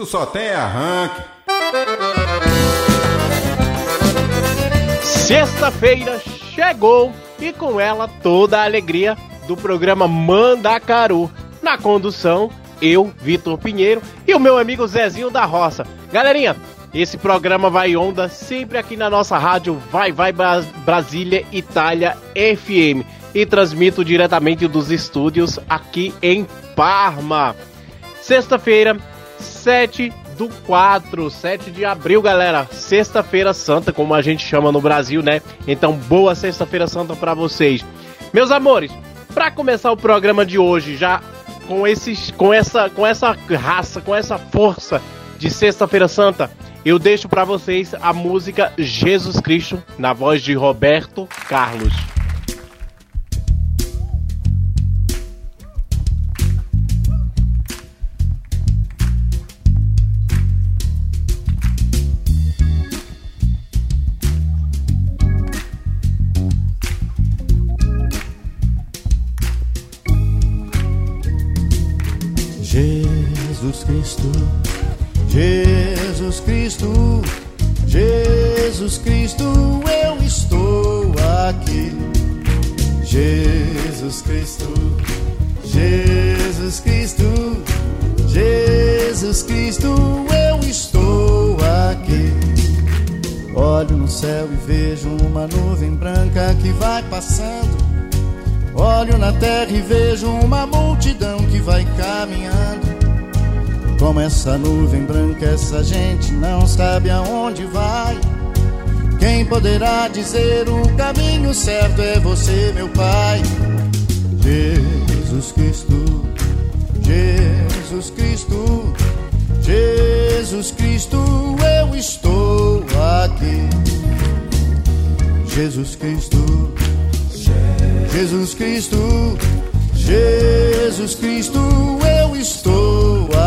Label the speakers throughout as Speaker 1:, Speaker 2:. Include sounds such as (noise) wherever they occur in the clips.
Speaker 1: Tu só tem arranque.
Speaker 2: Sexta-feira chegou e com ela toda a alegria do programa Mandacaru. Na condução, eu, Vitor Pinheiro e o meu amigo Zezinho da Roça. Galerinha, esse programa vai onda sempre aqui na nossa rádio Vai Vai Brasília Itália FM e transmito diretamente dos estúdios aqui em Parma. Sexta-feira, 7 do 4, 7 de abril, galera. Sexta-feira Santa, como a gente chama no Brasil, né? Então, boa Sexta-feira Santa para vocês. Meus amores, para começar o programa de hoje, já com esses com essa com essa raça, com essa força de Sexta-feira Santa, eu deixo para vocês a música Jesus Cristo na voz de Roberto Carlos.
Speaker 3: Jesus Cristo, Jesus Cristo, Jesus Cristo, eu estou aqui. Jesus Cristo, Jesus Cristo, Jesus Cristo, eu estou aqui. Olho no céu e vejo uma nuvem branca que vai passando. Olho na terra e vejo uma multidão que vai caminhando. Como essa nuvem branca, essa gente não sabe aonde vai. Quem poderá dizer o caminho certo é você, meu Pai. Jesus Cristo, Jesus Cristo, Jesus Cristo, eu estou aqui. Jesus Cristo, Jesus Cristo, Jesus Cristo, eu estou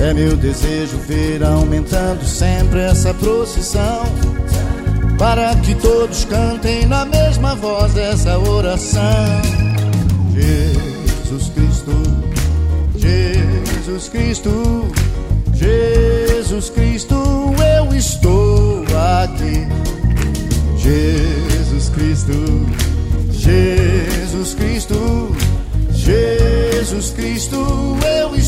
Speaker 3: É meu desejo ver aumentando sempre essa procissão. Para que todos cantem na mesma voz essa oração. Jesus Cristo, Jesus Cristo, Jesus Cristo, eu estou aqui. Jesus Cristo, Jesus Cristo, Jesus Cristo, eu estou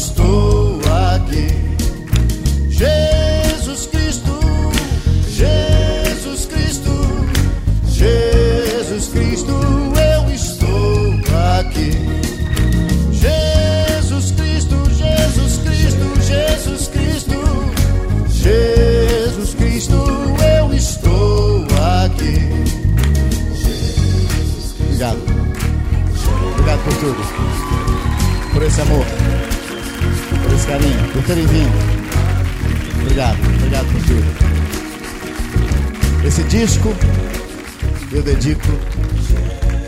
Speaker 3: Obrigado. Obrigado por tudo. Por esse amor. Carinho. Por terem vindo. Obrigado. Obrigado por tudo. Esse disco eu dedico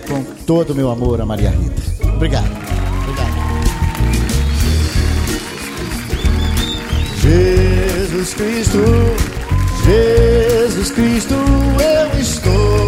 Speaker 3: com todo o meu amor a Maria Rita. Obrigado. Obrigado. Jesus Cristo, Jesus Cristo, eu estou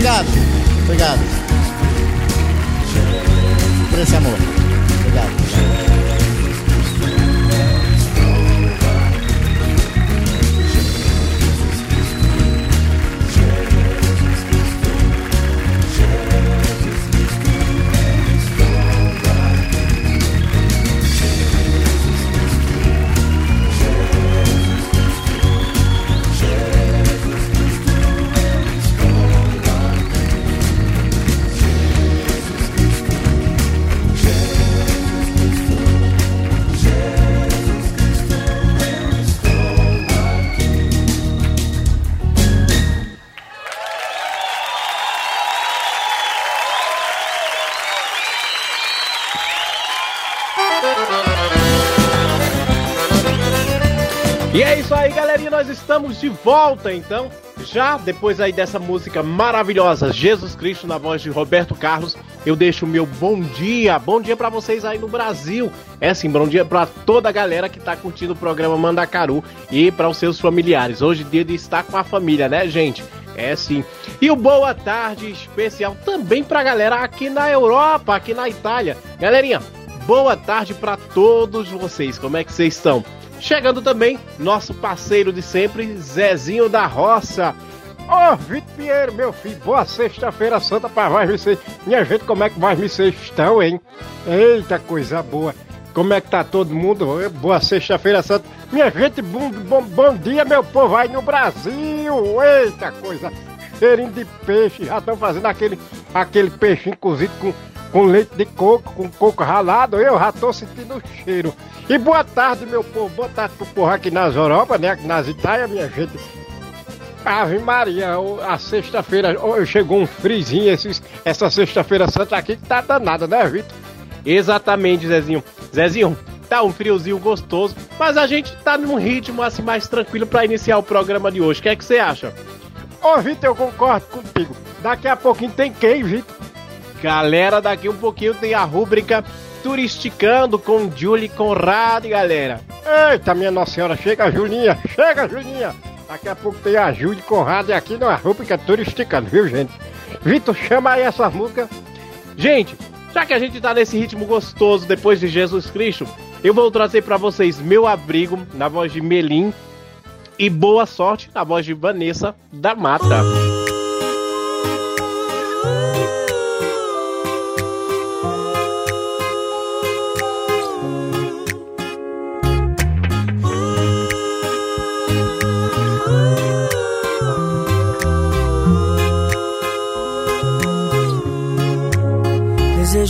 Speaker 3: obrigado, obrigado por esse amor.
Speaker 2: Estamos de volta, então. Já depois aí dessa música maravilhosa, Jesus Cristo, na voz de Roberto Carlos, eu deixo o meu bom dia. Bom dia para vocês aí no Brasil. É sim, bom dia para toda a galera que tá curtindo o programa Mandacaru e para os seus familiares. Hoje dia de estar com a família, né, gente? É sim. E o boa tarde especial também pra galera aqui na Europa, aqui na Itália. Galerinha, boa tarde para todos vocês. Como é que vocês estão? Chegando também nosso parceiro de sempre, Zezinho da Roça.
Speaker 4: Ô, oh, Vitor Pinheiro, meu filho, boa sexta-feira santa pra mais vocês. Minha gente, como é que mais vocês estão, hein? Eita, coisa boa. Como é que tá todo mundo? Boa sexta-feira santa. Minha gente, bom, bom, bom dia, meu povo aí no Brasil. Eita, coisa. Cheirinho de peixe. Já estão fazendo aquele, aquele peixinho cozido com, com leite de coco, com coco ralado. Eu já tô sentindo o cheiro. E boa tarde, meu povo. Boa tarde pro povo aqui nas Europa, né? Aqui nas Itália, minha gente. Ave Maria, a sexta-feira chegou um frizinho esses, essa sexta-feira santa aqui que tá danada, né, Vitor?
Speaker 2: Exatamente, Zezinho. Zezinho, tá um friozinho gostoso, mas a gente tá num ritmo assim mais tranquilo para iniciar o programa de hoje. O que é que você acha?
Speaker 4: Ô, Vitor, eu concordo contigo. Daqui a pouquinho tem quem, Vitor?
Speaker 2: Galera, daqui um pouquinho tem a rúbrica Turisticando com Julie Conrado, galera.
Speaker 4: Eita, minha Nossa Senhora, chega Julinha, chega Julinha. Daqui a pouco tem a Julie Conrado aqui na rúbrica Turisticando, viu, gente? Vitor, chama aí essa música.
Speaker 2: Gente, já que a gente tá nesse ritmo gostoso depois de Jesus Cristo, eu vou trazer para vocês Meu Abrigo, na voz de Melim, e Boa Sorte, na voz de Vanessa da Mata.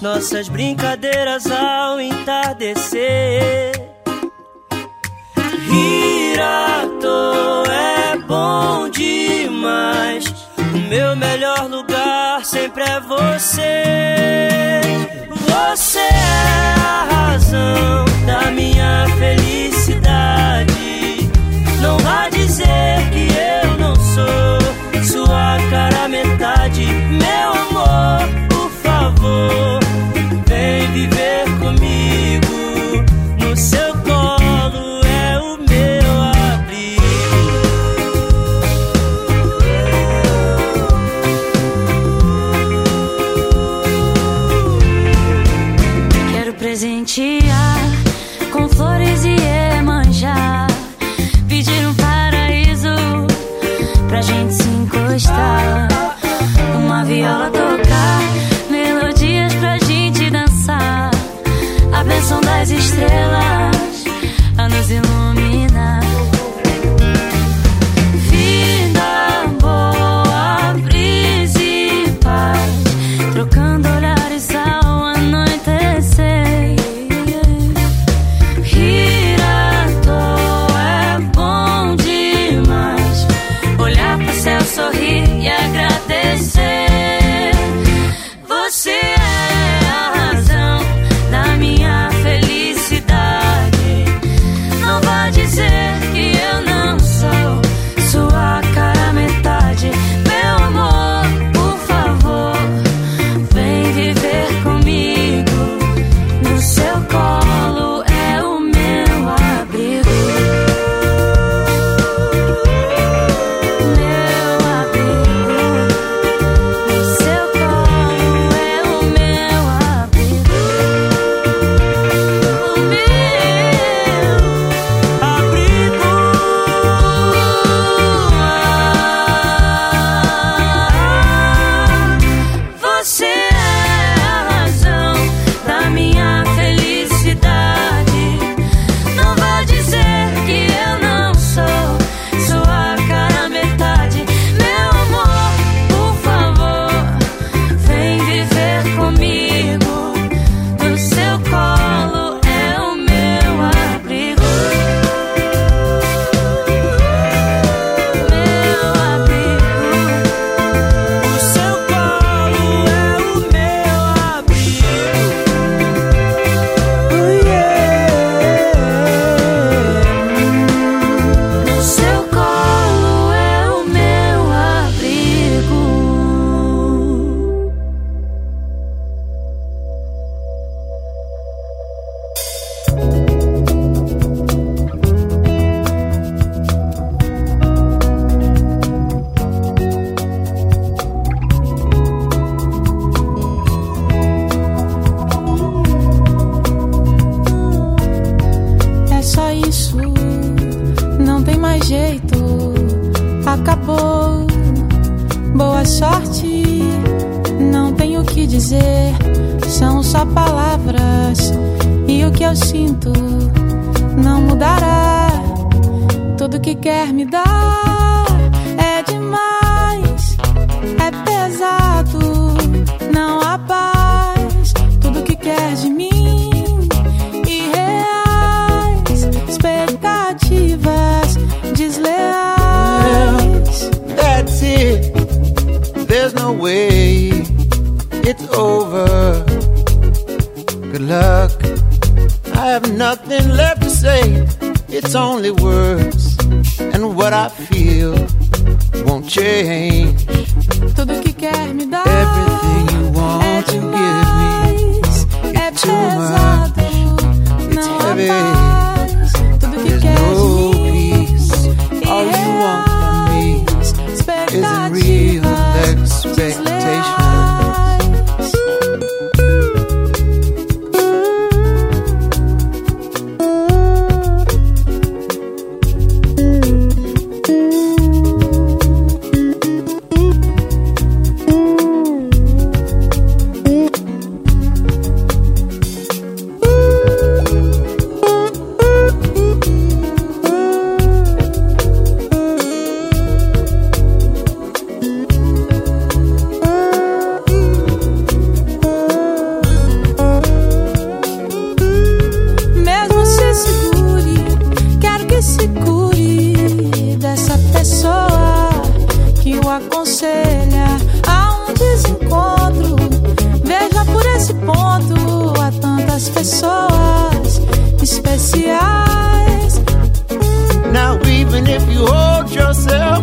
Speaker 5: nossas brincadeiras ao entardecer. Rir é bom demais. O meu melhor lugar sempre é você. Você é
Speaker 6: a razão da minha felicidade. Não vá dizer que eu não sou sua cara metade.
Speaker 7: Pessoas especiais.
Speaker 8: Now, even if you hold yourself,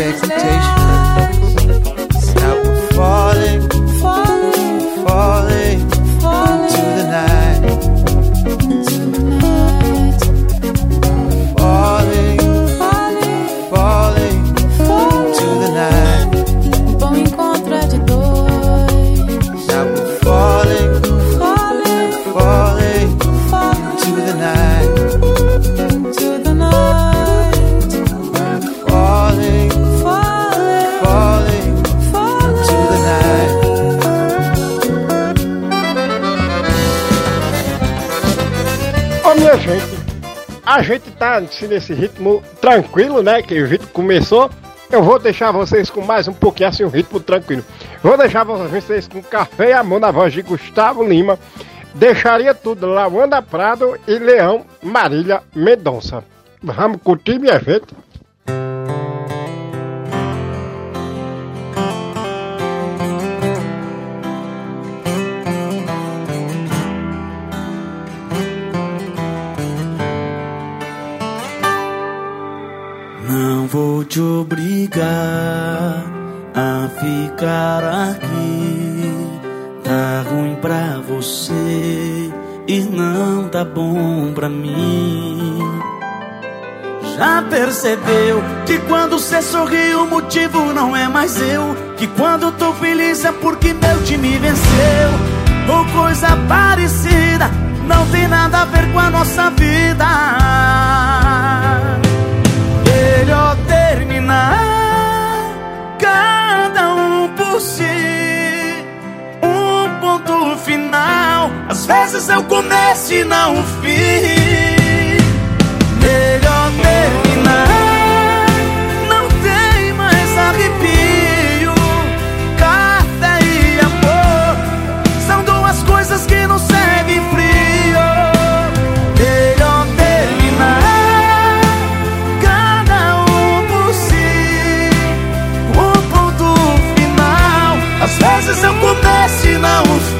Speaker 8: expectations.
Speaker 4: A gente tá assim, nesse ritmo tranquilo, né? Que o ritmo começou. Eu vou deixar vocês com mais um pouquinho assim, um ritmo tranquilo. Vou deixar vocês com Café e Amor na voz de Gustavo Lima. Deixaria tudo lá, Wanda Prado e Leão Marília Mendonça. Vamos curtir minha gente.
Speaker 9: Vou te obrigar a ficar aqui. Tá ruim pra você e não tá bom pra mim. Já percebeu que quando cê sorri o motivo não é mais eu? Que quando tô feliz é porque meu time venceu? Ou coisa parecida, não tem nada a ver com a nossa vida. Cada um por si. Um ponto final. Às vezes é o começo e não o fim. Melhor terminar. Vezes eu começo e não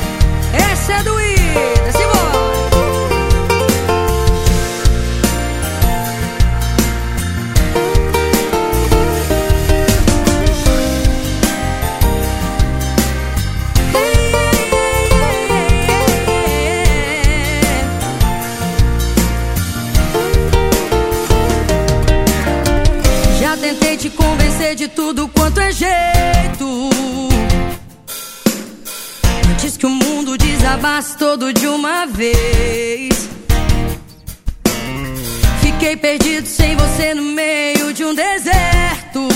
Speaker 10: Desabasse todo de uma vez. Fiquei perdido sem você no meio de um deserto.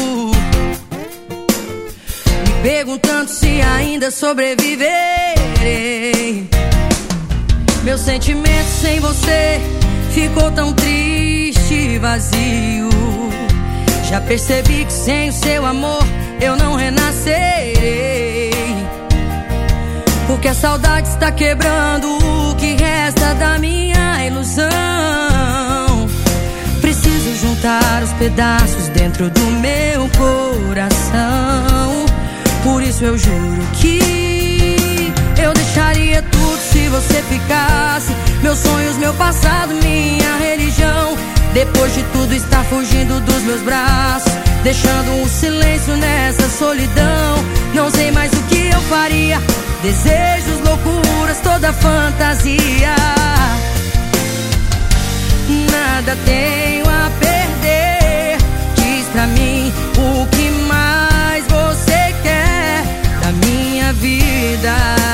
Speaker 10: Me perguntando se ainda sobreviverei. Meu sentimento sem você ficou tão triste e vazio. Já percebi que sem o seu amor eu não renascerei. Porque a saudade está quebrando o que resta da minha ilusão. Preciso juntar os pedaços dentro do meu coração. Por isso eu juro que eu deixaria tudo se você ficasse. Meus sonhos, meu passado, minha religião. Depois de tudo está fugindo dos meus braços Deixando um silêncio nessa solidão Não sei mais o que eu faria Desejos, loucuras, toda fantasia. Nada tenho a perder. Diz pra mim o que mais você quer Da minha vida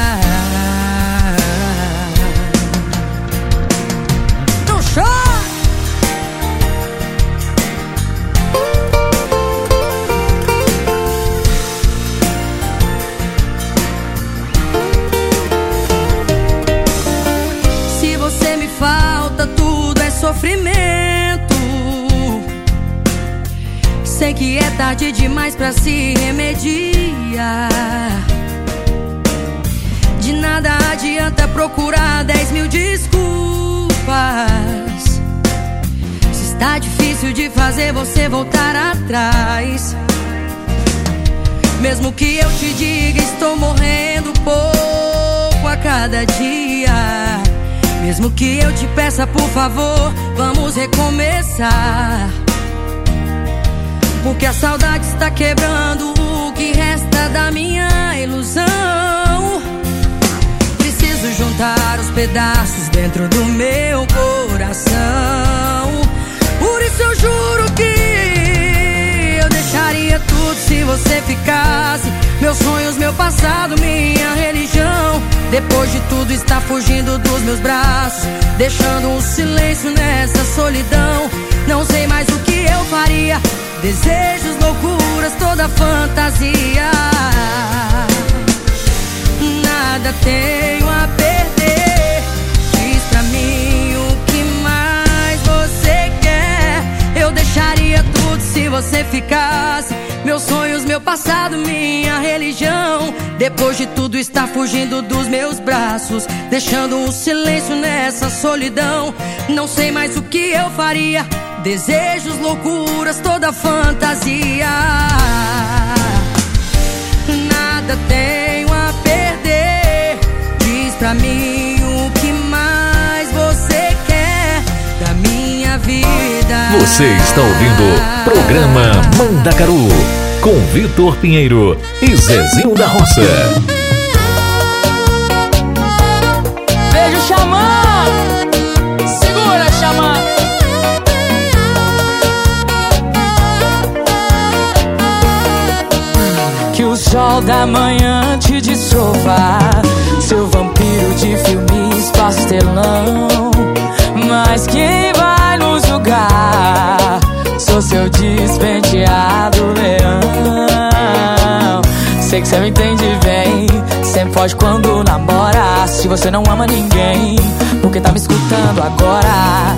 Speaker 10: sofrimento. Sei que é tarde demais pra se remediar. De nada adianta procurar dez mil desculpas. Se está difícil de fazer você voltar atrás. Mesmo que eu te diga, estou morrendo pouco a cada dia. Mesmo que eu te peça, por favor, vamos recomeçar. Porque a saudade está quebrando o que resta da minha ilusão. Preciso juntar os pedaços dentro do meu coração. Por isso eu juro que eu deixaria tudo se você ficasse. Meus sonhos, meu passado, minha religião. Depois de tudo está fugindo dos meus braços, deixando um silêncio nessa solidão. Não sei mais o que eu faria. Desejos, loucuras, toda fantasia. Nada tenho a perder. Diz pra mim Eu deixaria tudo se você ficasse. Meus sonhos, meu passado, minha religião. Depois de tudo está fugindo dos meus braços, deixando um silêncio nessa solidão. Não sei mais o que eu faria. Desejos, loucuras, toda fantasia. Nada tenho a perder. Diz pra mim Você
Speaker 11: está ouvindo Programa Mandacaru com Vitor Pinheiro e Zezinho da Roça.
Speaker 12: Beijo, Xamã! Segura, Xamã! Que o sol da manhã te desova Seu vampiro de filmes pastelão Mas quem vai? Sou seu despenteado leão. Sei que você me entende bem. Sempre foge quando namora. Se você não ama ninguém Por que tá me escutando agora?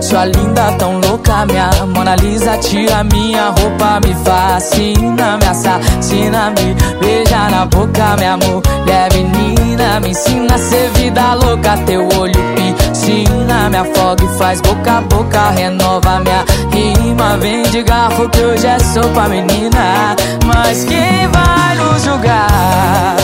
Speaker 12: Sua linda tão louca, minha Mona Lisa Tira minha roupa, me fascina Me assassina, me beija na boca Minha mulher menina Me ensina a ser vida louca Teu olho piscina Me afoga e faz boca a boca Renova minha rima Vem de garfo que hoje é sopa, menina Mas quem vai nos julgar?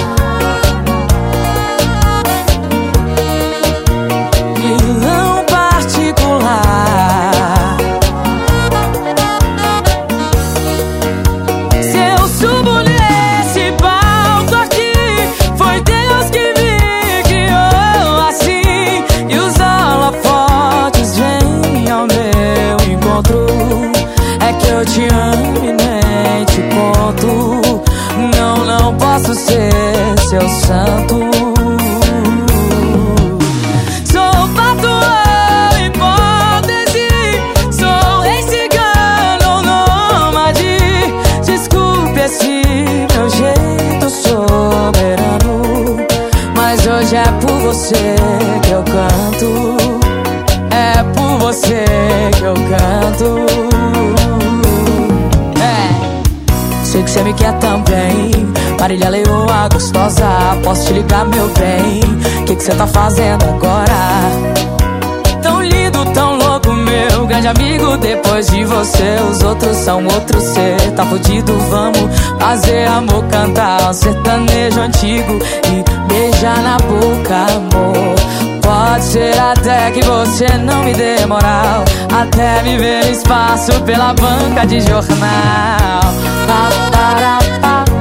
Speaker 12: Santo. Sou fato hipótese, sou rei cigano ou nômade. Desculpe esse meu jeito soberano, mas hoje é por você que eu canto. É por você que eu canto. É. Sei que você me quer também. Marília Leoa gostosa, posso te ligar, meu bem? Que que você tá fazendo agora? Tão lindo, tão louco, meu grande amigo. Depois de você, os outros são outro ser. Tá fudido, vamos fazer amor, cantar um sertanejo antigo e beijar na boca, amor. Pode ser até que você não me dê moral Até me ver espaço pela banca de jornal Pa, para, pa, pa,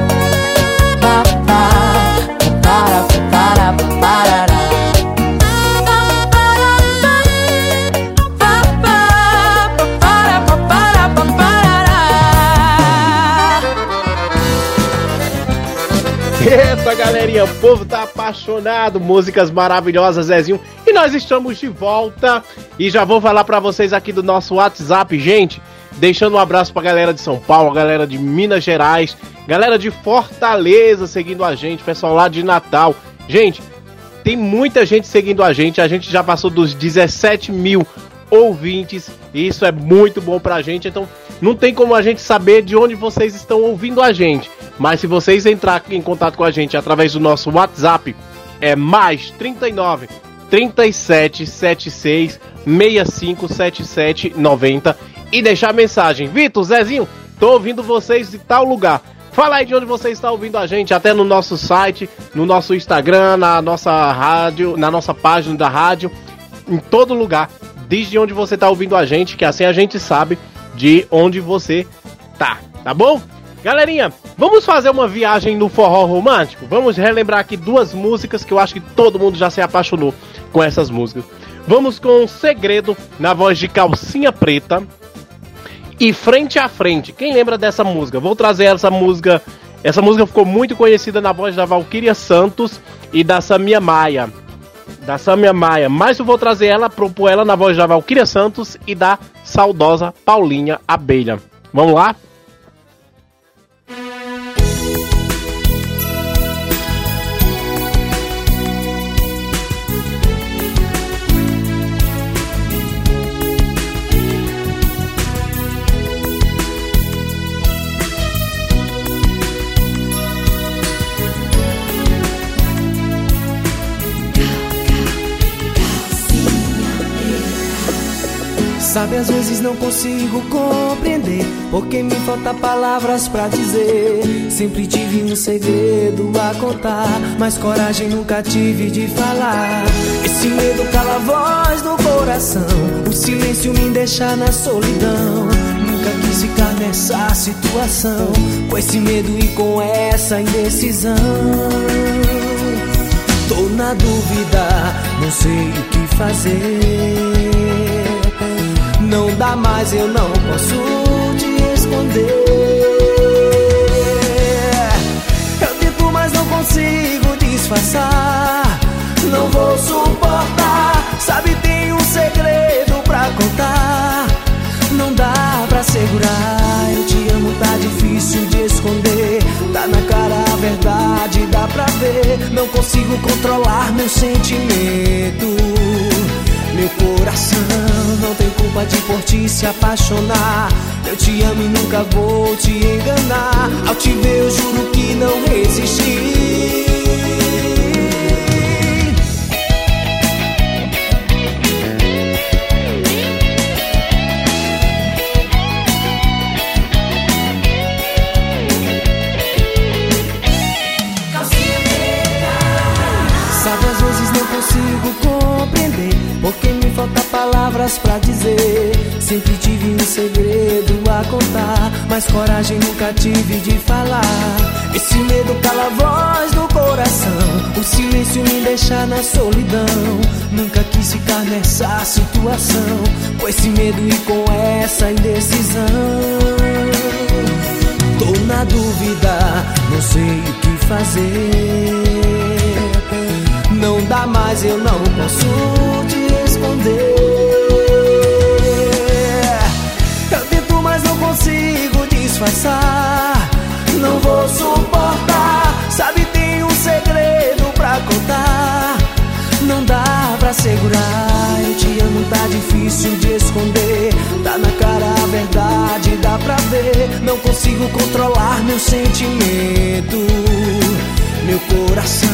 Speaker 2: Eita, galerinha, o povo tá apaixonado, músicas maravilhosas, Zezinho. E nós estamos de volta e já vou falar pra vocês aqui do nosso WhatsApp, gente. Deixando um abraço pra galera de São Paulo, galera de Minas Gerais, galera de Fortaleza seguindo a gente, pessoal lá de Natal. Gente, tem muita gente seguindo a gente, a gente já passou dos 17 mil ouvintes, e isso é muito bom pra gente, então não tem como a gente saber de onde vocês estão ouvindo a gente. Mas se vocês entrar em contato com a gente através do nosso WhatsApp, é mais 39 37 76 65 77 90 e deixar a mensagem. Vitor, Zezinho, tô ouvindo vocês de tal lugar. Fala aí de onde você está ouvindo a gente, até no nosso site, no nosso Instagram, na nossa rádio, na nossa página da rádio, em todo lugar. Diz de onde você está ouvindo a gente, que assim a gente sabe de onde você tá, tá bom? Galerinha, vamos fazer uma viagem no forró romântico? Vamos relembrar aqui duas músicas que eu acho que todo mundo já se apaixonou com essas músicas. Vamos com Segredo na voz de Calcinha Preta e Frente a Frente. Quem lembra dessa música? Vou trazer essa música. Essa música ficou muito conhecida na voz da Valquíria Santos e da Samia Maia. Da Samia Maia, mas eu vou trazer ela, propor ela na voz da Valquíria Santos e da saudosa Paulinha Abelha. Vamos lá?
Speaker 13: Sabe, às vezes não consigo compreender Porque me falta palavras pra dizer. Sempre tive um segredo a contar Mas coragem nunca tive de falar. Esse medo cala a voz no coração O silêncio me deixa na solidão. Nunca quis ficar nessa situação Com esse medo e com essa indecisão. Tô na dúvida, não sei o que fazer não dá mais, eu não posso te esconder. Eu tento, mas não consigo disfarçar. Não vou suportar. Sabe, tem um segredo pra contar. Não dá pra segurar. Eu te amo, tá difícil de esconder. Tá na cara a verdade, dá pra ver. Não consigo controlar meu sentimento. Meu coração não tem culpa de por ti se apaixonar. Eu te amo e nunca vou te enganar. Ao te ver, eu juro que não resisti. Vezes não consigo compreender Porque me falta palavras pra dizer. Sempre tive um segredo a contar Mas coragem nunca tive de falar. Esse medo cala a voz do coração O silêncio me deixa na solidão. Nunca quis ficar nessa situação Com esse medo e com essa indecisão. Tô na dúvida, não sei o que fazer. Não dá mais, eu não posso te esconder. Eu tento, mas não consigo disfarçar. Não vou suportar. Sabe, tem um segredo pra contar. Não dá pra segurar. Eu te amo, tá difícil de esconder. Tá na cara a verdade, dá pra ver. Não consigo controlar meu sentimento. Meu coração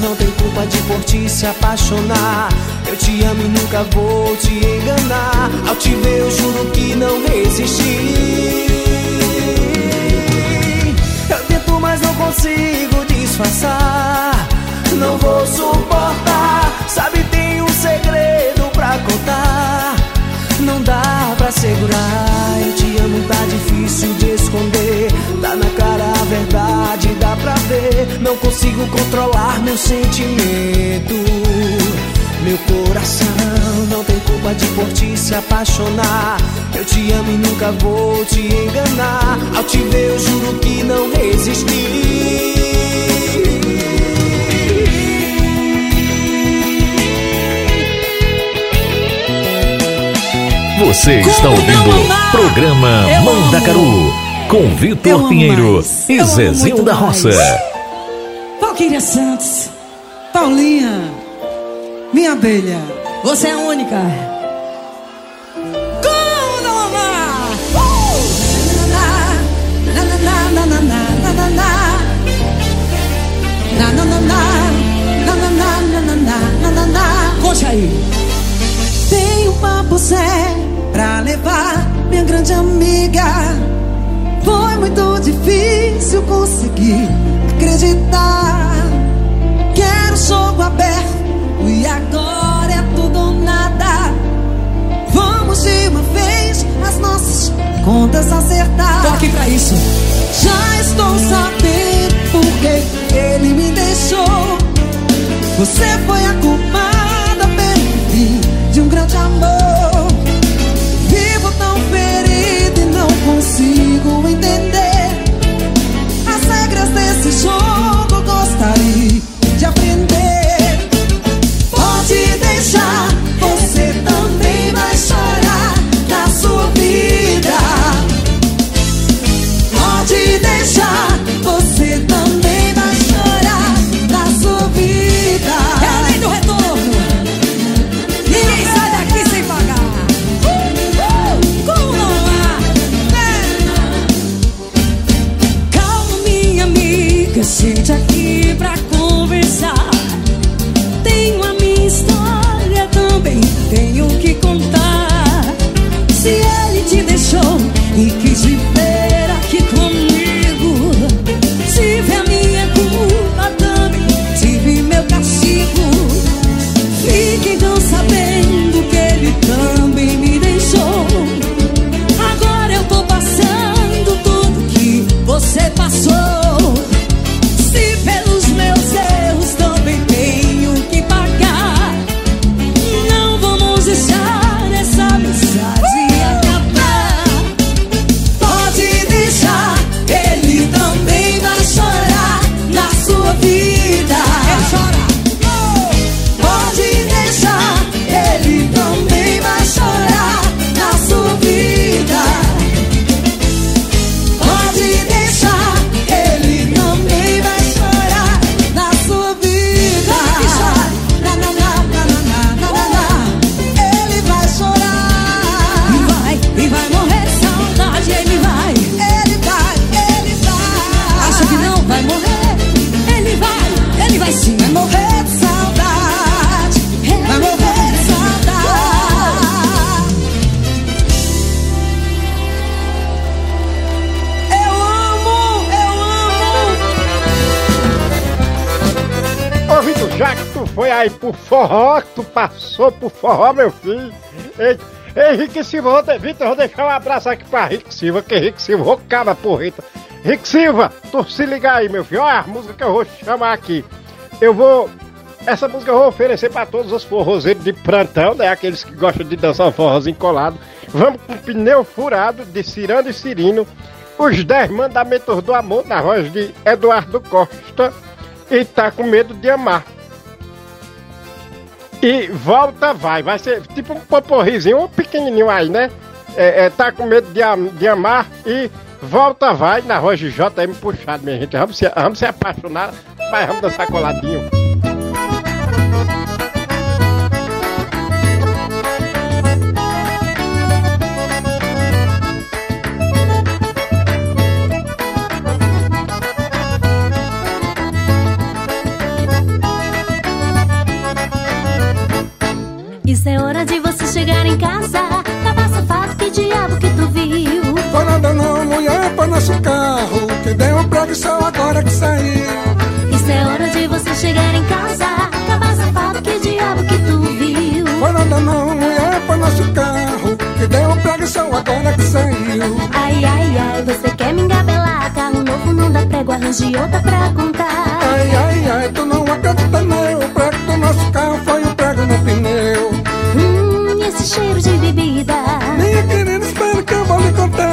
Speaker 13: não tem culpa de por ti se apaixonar. Eu te amo e nunca vou te enganar. Ao te ver, eu juro que não resisti. Eu tento, mas não consigo disfarçar. Não vou suportar. Sabe, segurar. Eu te amo, tá difícil de esconder. Tá na cara a verdade, dá pra ver. Não consigo controlar meu sentimento. Meu coração não tem culpa de por ti se apaixonar. Eu te amo e nunca vou te enganar. Ao te ver, eu juro que não resisti.
Speaker 11: Você está ouvindo o programa Mandacaru com Vitor Pinheiro e Zezinho da Roça.
Speaker 14: Valquíria Santos, Paulinha, minha abelha, você é única. Como não amar? Uh! Na, na, na, na, na, na, na, na. Na, na, na, na. Na, na, na, na, na, na, na, na, na. Conte aí. Tenho papo Zé pra levar minha grande amiga. Foi muito difícil conseguir acreditar. Quero jogo aberto e agora é tudo ou nada. Vamos de uma vez as nossas contas acertar. Tô aqui pra isso. Já estou sabendo por que ele me deixou. Você foi a culpada frente a.
Speaker 4: forró, meu filho. Ei, ei Rick Silva, Vitor, vou deixar um abraço aqui pra Rick Silva, que Rick Silva, cabra porreta. Rick Silva, tu se liga aí, meu filho. Olha a música que eu vou chamar aqui. Eu vou. Essa música eu vou oferecer pra todos os forrozeiros de plantão, né? Aqueles que gostam de dançar um forrozinho colado. Vamos com pneu furado de Cirano e Cirino. os 10 mandamentos do amor na voz de Eduardo Costa e tá com medo de amar. E volta vai, vai ser tipo um poporrizinho, um pequenininho aí, né? É, é, tá com medo de, am- de amar e volta vai na de JM Puxado, minha gente. Vamos se, vamos se apaixonar, mas vamos dançar coladinho.
Speaker 15: Isso é hora de você chegar em casa. Tava safado, que diabo que tu viu?
Speaker 16: Foi nada não, mulher, põe nosso carro Que deu um preguição agora que saiu
Speaker 15: Isso é hora de você chegar em casa. Tava safado, que diabo que tu viu?
Speaker 16: Foi nada não, mulher, põe nosso carro Que deu um preguição agora que saiu
Speaker 15: Ai, ai, ai, você quer me engabelar? Carro novo não dá prego, arranje outra pra contar.
Speaker 16: Ai, ai, ai, tu não acredita não
Speaker 15: cheiro de bebida.
Speaker 16: Minha querida, espera que eu vou lhe contar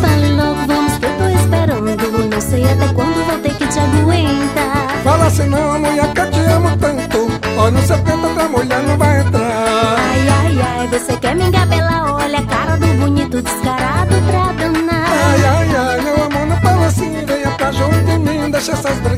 Speaker 15: Fale logo, vamos que eu tô esperando. Não sei até quando vou ter que te aguentar.
Speaker 16: Fala assim não, mulher, que eu te amo tanto Olha, não sei porque outra mulher não vai entrar
Speaker 15: Ai, ai, ai, você quer me engabelar? Olha a cara do bonito descarado pra danar.
Speaker 16: Ai, ai, ai, meu amor, não fala assim Venha pra junto de mim, deixa essas brigas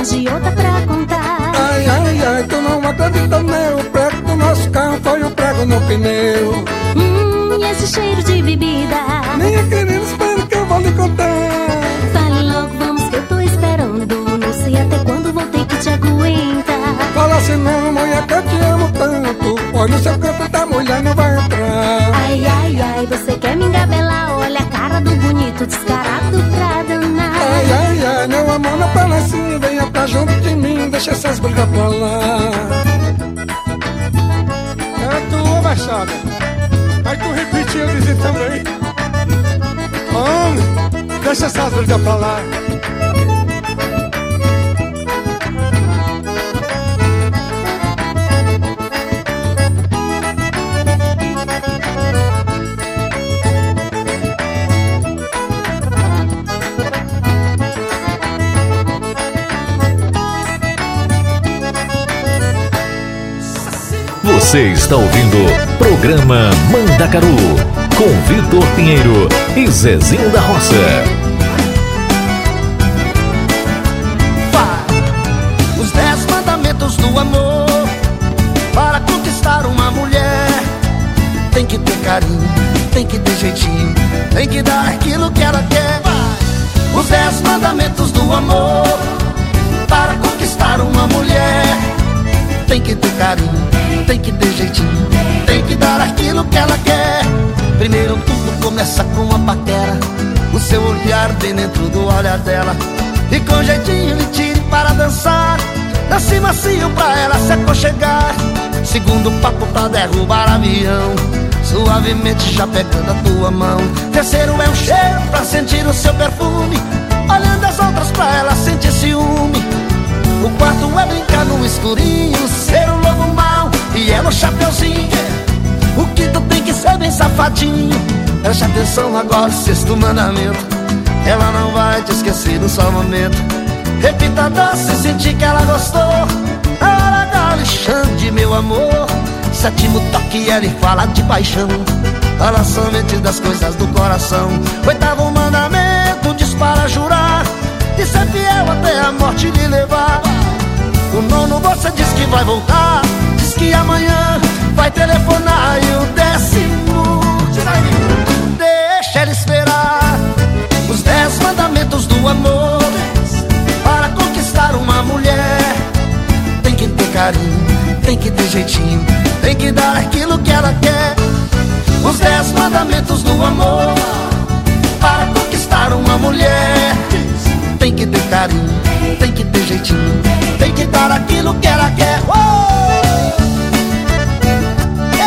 Speaker 15: arranje outra pra contar.
Speaker 16: Ai, ai, ai, tu não acredita não O prego do nosso carro foi um prego no pneu
Speaker 15: Hum, e esse cheiro de bebida.
Speaker 16: Minha querida, espera que eu vou lhe contar
Speaker 15: Fale logo, vamos que eu tô esperando. Não sei até quando vou ter que te aguentar.
Speaker 16: Fala assim não, mulher, que eu te amo tanto Olha, no seu canto da mulher não vai entrar
Speaker 15: Ai, ai, ai, você quer me engabelar? Olha a cara do bonito descarado pra danar.
Speaker 16: Ai, ai, ai, meu amor, não fala assim Pra junto de mim, deixa essas brigas pra lá. É tua, baixada Aí tu repetiu dizer também. Homem, deixa essas brigas pra lá
Speaker 11: Você está ouvindo programa Mandacaru com Vitor Pinheiro e Zezinho da Roça.
Speaker 17: Os dez mandamentos do amor Para conquistar uma mulher. Tem que ter carinho, tem que ter jeitinho Tem que dar aquilo que ela quer. Os dez mandamentos do amor Para conquistar uma mulher. Tem que ter carinho, tem que ter jeitinho Tem que dar aquilo que ela quer. Primeiro tudo começa com uma paquera. O seu olhar bem dentro do olhar dela. E com jeitinho lhe tire para dançar. Dance macio pra ela se aconchegar. Segundo papo pra derrubar avião. Suavemente já pegando a tua mão. Terceiro é o cheiro pra sentir o seu perfume. Olhando as outras pra ela sentir ciúme O quarto é brincar no escurinho Ser o lobo mau e ela o chapeuzinho. O quinto tem que ser bem safadinho. Preste atenção agora, sexto mandamento. Ela não vai te esquecer no só momento. Repita a dança e sentir que ela gostou. Na hora da Alexandre, meu amor. Sétimo toque, ela fala de paixão. Fala somente das coisas do coração. Oitavo mandamento, diz para jurar. E ser fiel até a morte lhe levar O nono você diz que vai voltar. Diz que amanhã vai telefonar. E o décimo Deixa ele esperar. Os dez mandamentos do amor Para conquistar uma mulher. Tem que ter carinho, tem que ter jeitinho Tem que dar aquilo que ela quer. Os dez mandamentos do amor Para conquistar uma mulher. Tem que ter carinho, tem que ter jeitinho. Tem que dar aquilo que ela quer. Uou!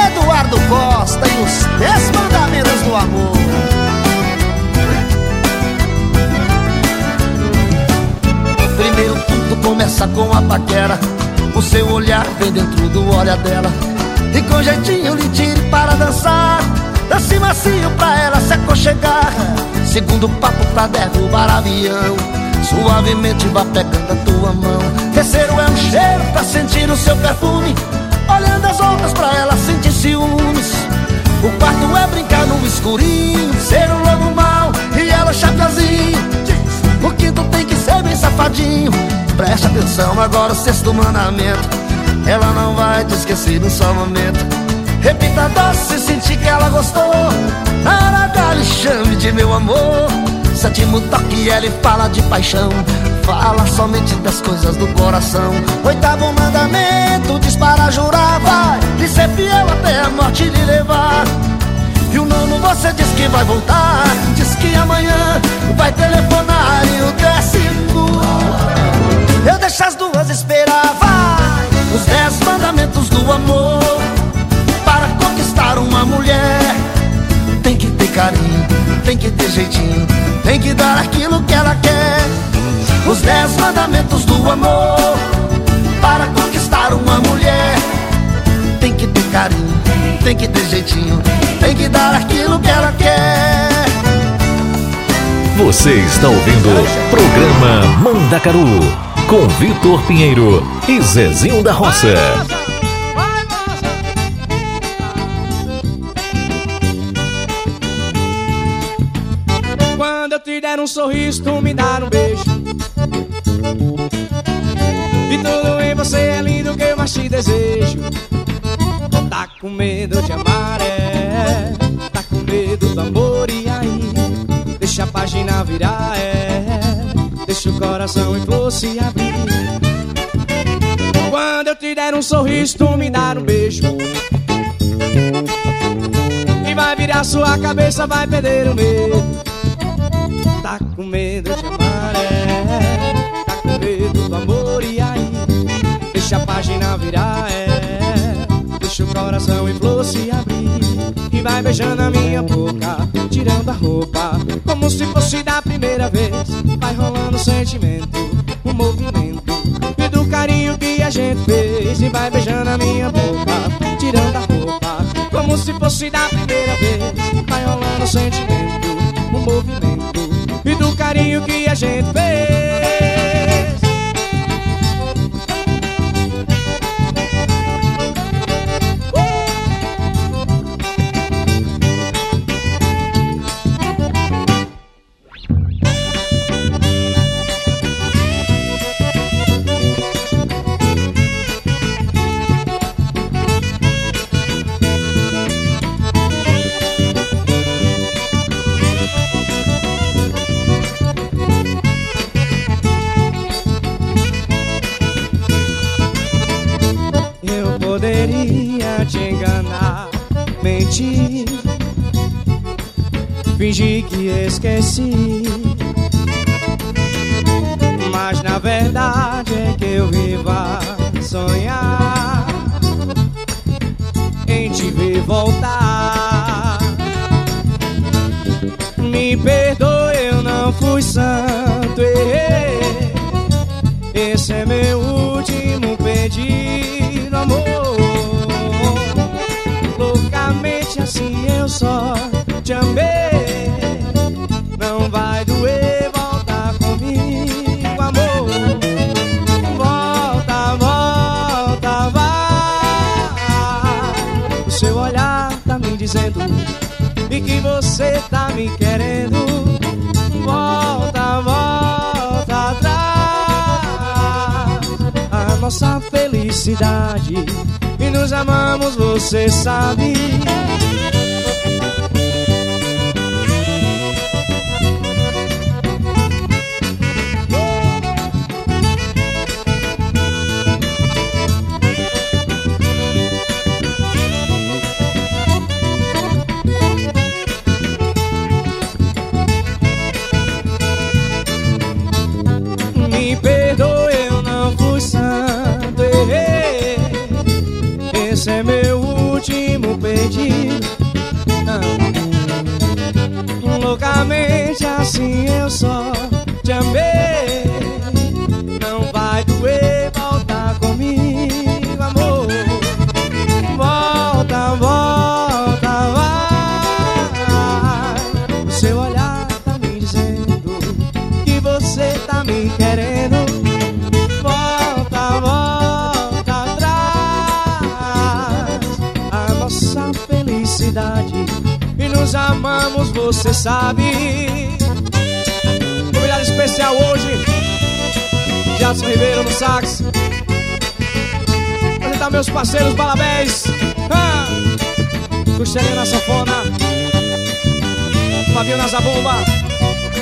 Speaker 17: Eduardo Costa e os dez mandamentos do amor. Primeiro tudo começa com a paquera. O seu olhar vem dentro do olhar dela. E com jeitinho lhe tire para dançar. Dance macio pra ela se aconchegar. Segundo papo pra derrubar avião Suavemente vá pegando a tua mão. Terceiro é um cheiro pra sentir o seu perfume. Olhando as outras pra ela sentir ciúmes. O quarto é brincar no escurinho Ser um lobo mau e ela chapiazinho o quinto tem que ser bem safadinho. Preste atenção agora o sexto mandamento. Ela não vai te esquecer num só momento. Repita doce se sentir que ela gostou. Aragale chame de meu amor Sétimo toque ela fala de paixão. Fala somente das coisas do coração. Oitavo mandamento diz para jurar Vai. Lhe ser fiel até a morte lhe levar. E o nono você diz que vai voltar. Diz que amanhã vai telefonar E o décimo. Eu deixo as duas esperar Vai! Os dez mandamentos do amor. Para conquistar uma mulher carinho Tem que ter jeitinho Tem que dar aquilo que ela quer Os dez mandamentos do amor Para conquistar uma mulher Tem que ter carinho Tem que ter jeitinho tem que dar aquilo que ela quer.
Speaker 11: Você está ouvindo o programa Mandacaru com Vitor Pinheiro e Zezinho da Roça.
Speaker 18: Sorriso, tu me dar um beijo. E tudo em você é lindo que eu mais te desejo. Tá com medo de amar, é. Tá com medo do amor, e aí? Deixa a página virar, é. Deixa o coração em flor se abrir. Quando eu te der um sorriso, tu me dar um beijo. E vai virar sua cabeça, vai perder o medo. Tá com medo de amar, é. Tá com medo do amor, e aí? Deixa a página virar, é. Deixa o coração em flor se abrir E vai beijando a minha boca Tirando a roupa Como se fosse da primeira vez Vai rolando o sentimento O movimento E do carinho que a gente fez E vai beijando a minha boca Tirando a roupa Como se fosse da primeira vez Vai rolando o sentimento O movimento Do carinho que a gente fez mentir, fingir que esqueci. Mas na verdade é que eu vivo a sonhar em te ver voltar. Me perdoe, eu não fui santo, errei. Esse é meu último pedido, amor. Assim eu só te amei. Não vai doer voltar comigo, amor. Volta, volta, vai. O seu olhar tá me dizendo e que você tá me querendo. Volta, volta atrás. A nossa felicidade. E nos amamos, você sabe. Loucamente assim eu só te amei. Não vai doer voltar comigo, amor. Volta, volta, vai. O seu olhar tá me dizendo que você tá me querendo. Volta, volta atrás. A nossa felicidade e nos amamos, você sabe. Especial hoje, Jadson Ribeiro no sax. Apresentar meus parceiros Balabés. Ah! Na sanfona. Fabinho na zabumba.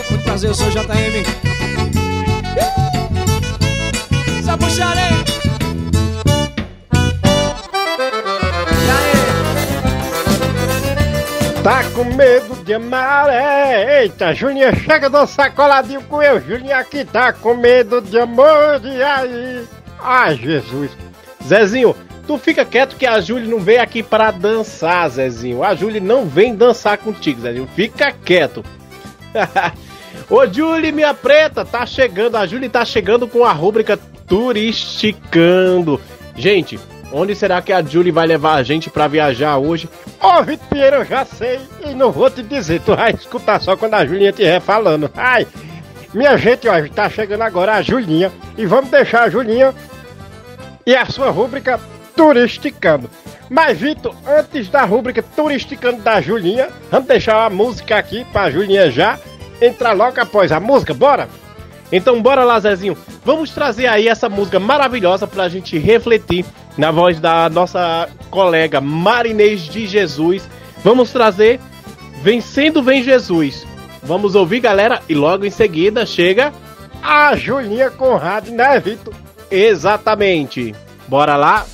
Speaker 18: Muito prazer, eu sou o JM. Sabucharei.
Speaker 4: Tá com medo de amar, é? Eita, Julinha, chega de um sacoladinho com eu. Julinha aqui tá com medo de amor, e aí? Ai, Jesus.
Speaker 19: Zezinho, tu fica quieto que a Júlia não veio aqui para dançar, Zezinho. A Júlia não vem dançar contigo, Zezinho. Fica quieto. (laughs) Ô, Julie, minha preta, tá chegando. A Júlia tá chegando com a rúbrica Turisticando. Gente, onde será que a Julie vai levar a gente pra viajar hoje?
Speaker 4: Ô, Vitor Pinheiro, eu já sei e não vou te dizer. Tu vai escutar só quando a Julinha estiver falando. Ai, minha gente, ó, tá chegando agora a Julinha e vamos deixar a Julinha e a sua rúbrica Turisticando. Mas, Vitor, antes da rúbrica Turisticando da Julinha, vamos deixar a música aqui pra Julinha já entrar logo após a música, bora?
Speaker 19: Então bora lá, Zezinho. Vamos trazer aí essa música maravilhosa pra gente refletir na voz da nossa colega Marinês de Jesus. Vamos trazer Vencendo Vem Jesus. Vamos ouvir, galera, e logo em seguida chega
Speaker 4: a Julinha Conrado, né, Vitor?
Speaker 19: Exatamente. Bora lá?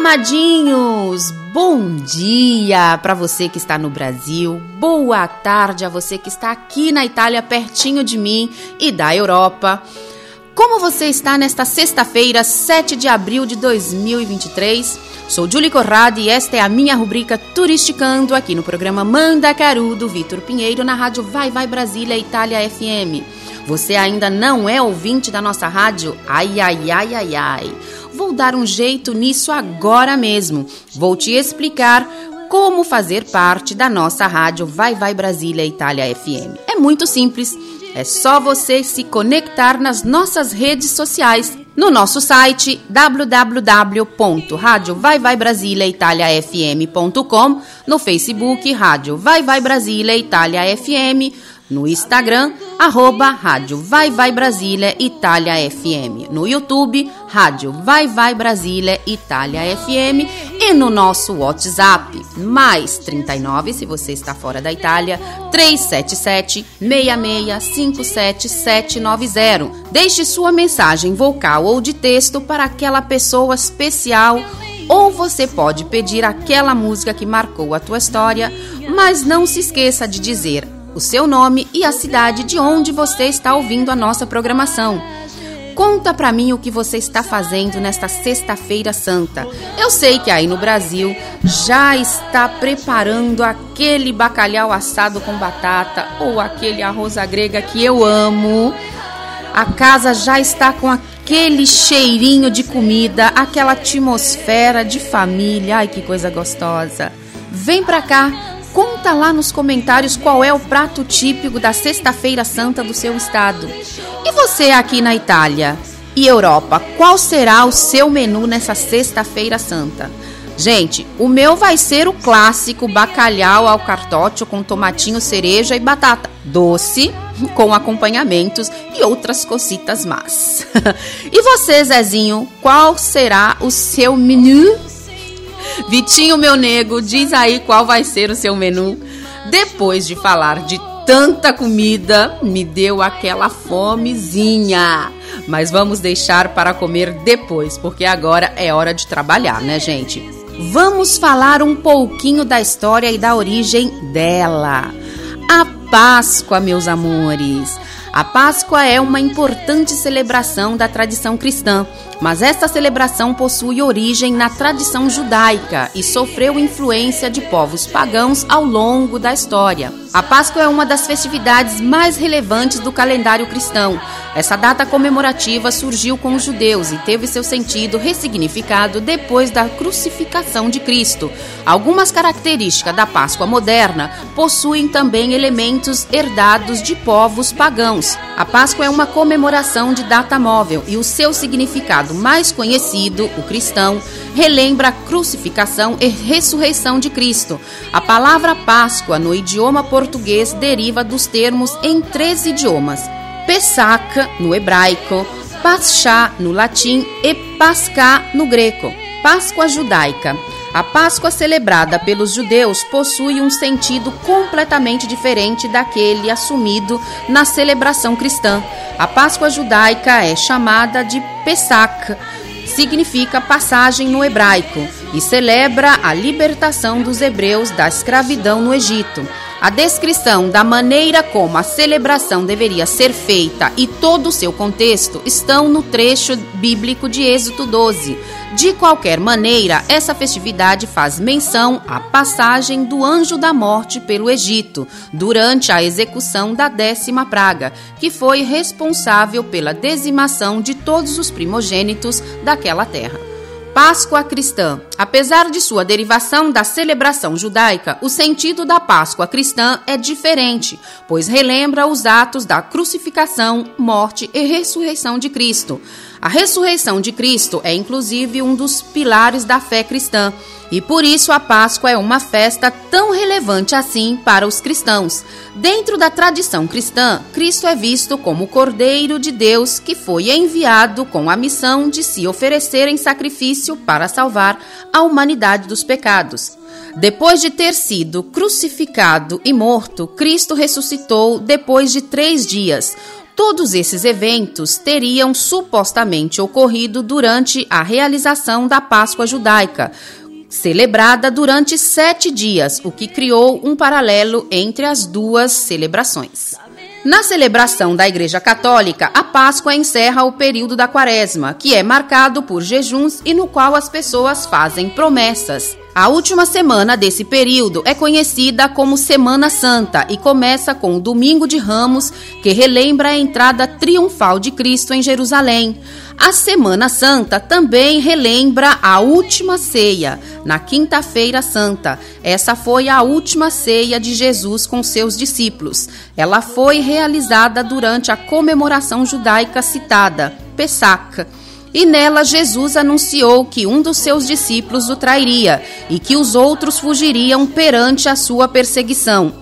Speaker 20: Amadinhos! Bom dia para você que está no Brasil, boa tarde a você que está aqui na Itália, pertinho de mim e da Europa. Como você está nesta sexta-feira, 7 de abril de 2023? Sou Julie Corrado e esta é a minha rubrica Turisticando aqui no programa Manda Caru do Vitor Pinheiro na rádio Vai Vai Brasília Itália FM. Você ainda não é ouvinte da nossa rádio? Ai, ai, ai, ai, ai. Dar um jeito nisso agora mesmo. Vou te explicar como fazer parte da nossa rádio Vai Vai Brasília Itália FM. É muito simples. É só você se conectar nas nossas redes sociais. No nosso site www.radiovaivaibrasiliaitaliafm.com, no Facebook Rádio Vai Vai Brasília Itália FM, no Instagram, arroba Rádio Vai Vai Brasília Itália FM. No YouTube, Rádio Vai Vai Brasília Itália FM. E no nosso WhatsApp, mais 39, se você está fora da Itália, 377 6657 790. Deixe sua mensagem vocal ou de texto para aquela pessoa especial ou você pode pedir aquela música que marcou a tua história, mas não se esqueça de dizer o seu nome e a cidade de onde você está ouvindo a nossa programação. Conta pra mim o que você está fazendo nesta Sexta-feira Santa. Eu sei que aí no Brasil já está preparando aquele bacalhau assado com batata ou aquele arroz à grega que eu amo. A casa já está com aquele cheirinho de comida, aquela atmosfera de família. Ai, que coisa gostosa. Vem pra cá, Conta lá nos comentários qual é o prato típico da Sexta-feira Santa do seu estado. E você aqui na Itália e Europa, qual será o seu menu nessa Sexta-feira Santa? Gente, o meu vai ser o clássico bacalhau ao cartócio com tomatinho, cereja e batata doce, (laughs) com acompanhamentos e outras cositas más. (laughs) e você, Zezinho, qual será o seu menu Vitinho, meu nego, diz aí qual vai ser o seu menu. Depois de falar de tanta comida, me deu aquela fomezinha. Mas vamos deixar para comer depois, porque agora é hora de trabalhar, né, gente? Vamos falar um pouquinho da história e da origem dela. A Páscoa, meus amores. A Páscoa é uma importante celebração da tradição cristã, mas esta celebração possui origem na tradição judaica e sofreu influência de povos pagãos ao longo da história. A Páscoa é uma das festividades mais relevantes do calendário cristão. Essa data comemorativa surgiu com os judeus e teve seu sentido ressignificado depois da crucificação de Cristo. Algumas características da Páscoa moderna possuem também elementos herdados de povos pagãos. A Páscoa é uma comemoração de data móvel e o seu significado mais conhecido, o cristão, relembra a crucificação e ressurreição de Cristo. A palavra Páscoa no idioma português deriva dos termos em três idiomas: Pesach no hebraico, Paschá no latim e Pascá no greco. Páscoa judaica. A Páscoa celebrada pelos judeus possui um sentido completamente diferente daquele assumido na celebração cristã. A Páscoa judaica é chamada de Pesach, significa passagem no hebraico, e celebra a libertação dos hebreus da escravidão no Egito. A descrição da maneira como a celebração deveria ser feita e todo o seu contexto estão no trecho bíblico de Êxodo 12. De qualquer maneira, essa festividade faz menção à passagem do anjo da morte pelo Egito durante a execução da décima praga, que foi responsável pela dizimação de todos os primogênitos daquela terra. Páscoa cristã. Apesar de sua derivação da celebração judaica, o sentido da Páscoa cristã é diferente, pois relembra os atos da crucificação, morte e ressurreição de Cristo. A ressurreição de Cristo é inclusive um dos pilares da fé cristã. E por isso a Páscoa é uma festa tão relevante assim para os cristãos. Dentro da tradição cristã, Cristo é visto como o Cordeiro de Deus que foi enviado com a missão de se oferecer em sacrifício para salvar a humanidade dos pecados. Depois de ter sido crucificado e morto, Cristo ressuscitou depois de três dias Todos esses eventos teriam supostamente ocorrido durante a realização da Páscoa judaica, celebrada durante sete dias, o que criou um paralelo entre as duas celebrações. Na celebração da Igreja Católica, a Páscoa encerra o período da Quaresma, que é marcado por jejuns e no qual as pessoas fazem promessas. A última semana desse período é conhecida como Semana Santa e começa com o Domingo de Ramos, que relembra a entrada triunfal de Cristo em Jerusalém. A Semana Santa também relembra a última ceia, na Quinta-feira Santa. Essa foi a última ceia de Jesus com seus discípulos. Ela foi realizada durante a comemoração judaica citada, Pessach e nela Jesus anunciou que um dos seus discípulos o trairia e que os outros fugiriam perante a sua perseguição.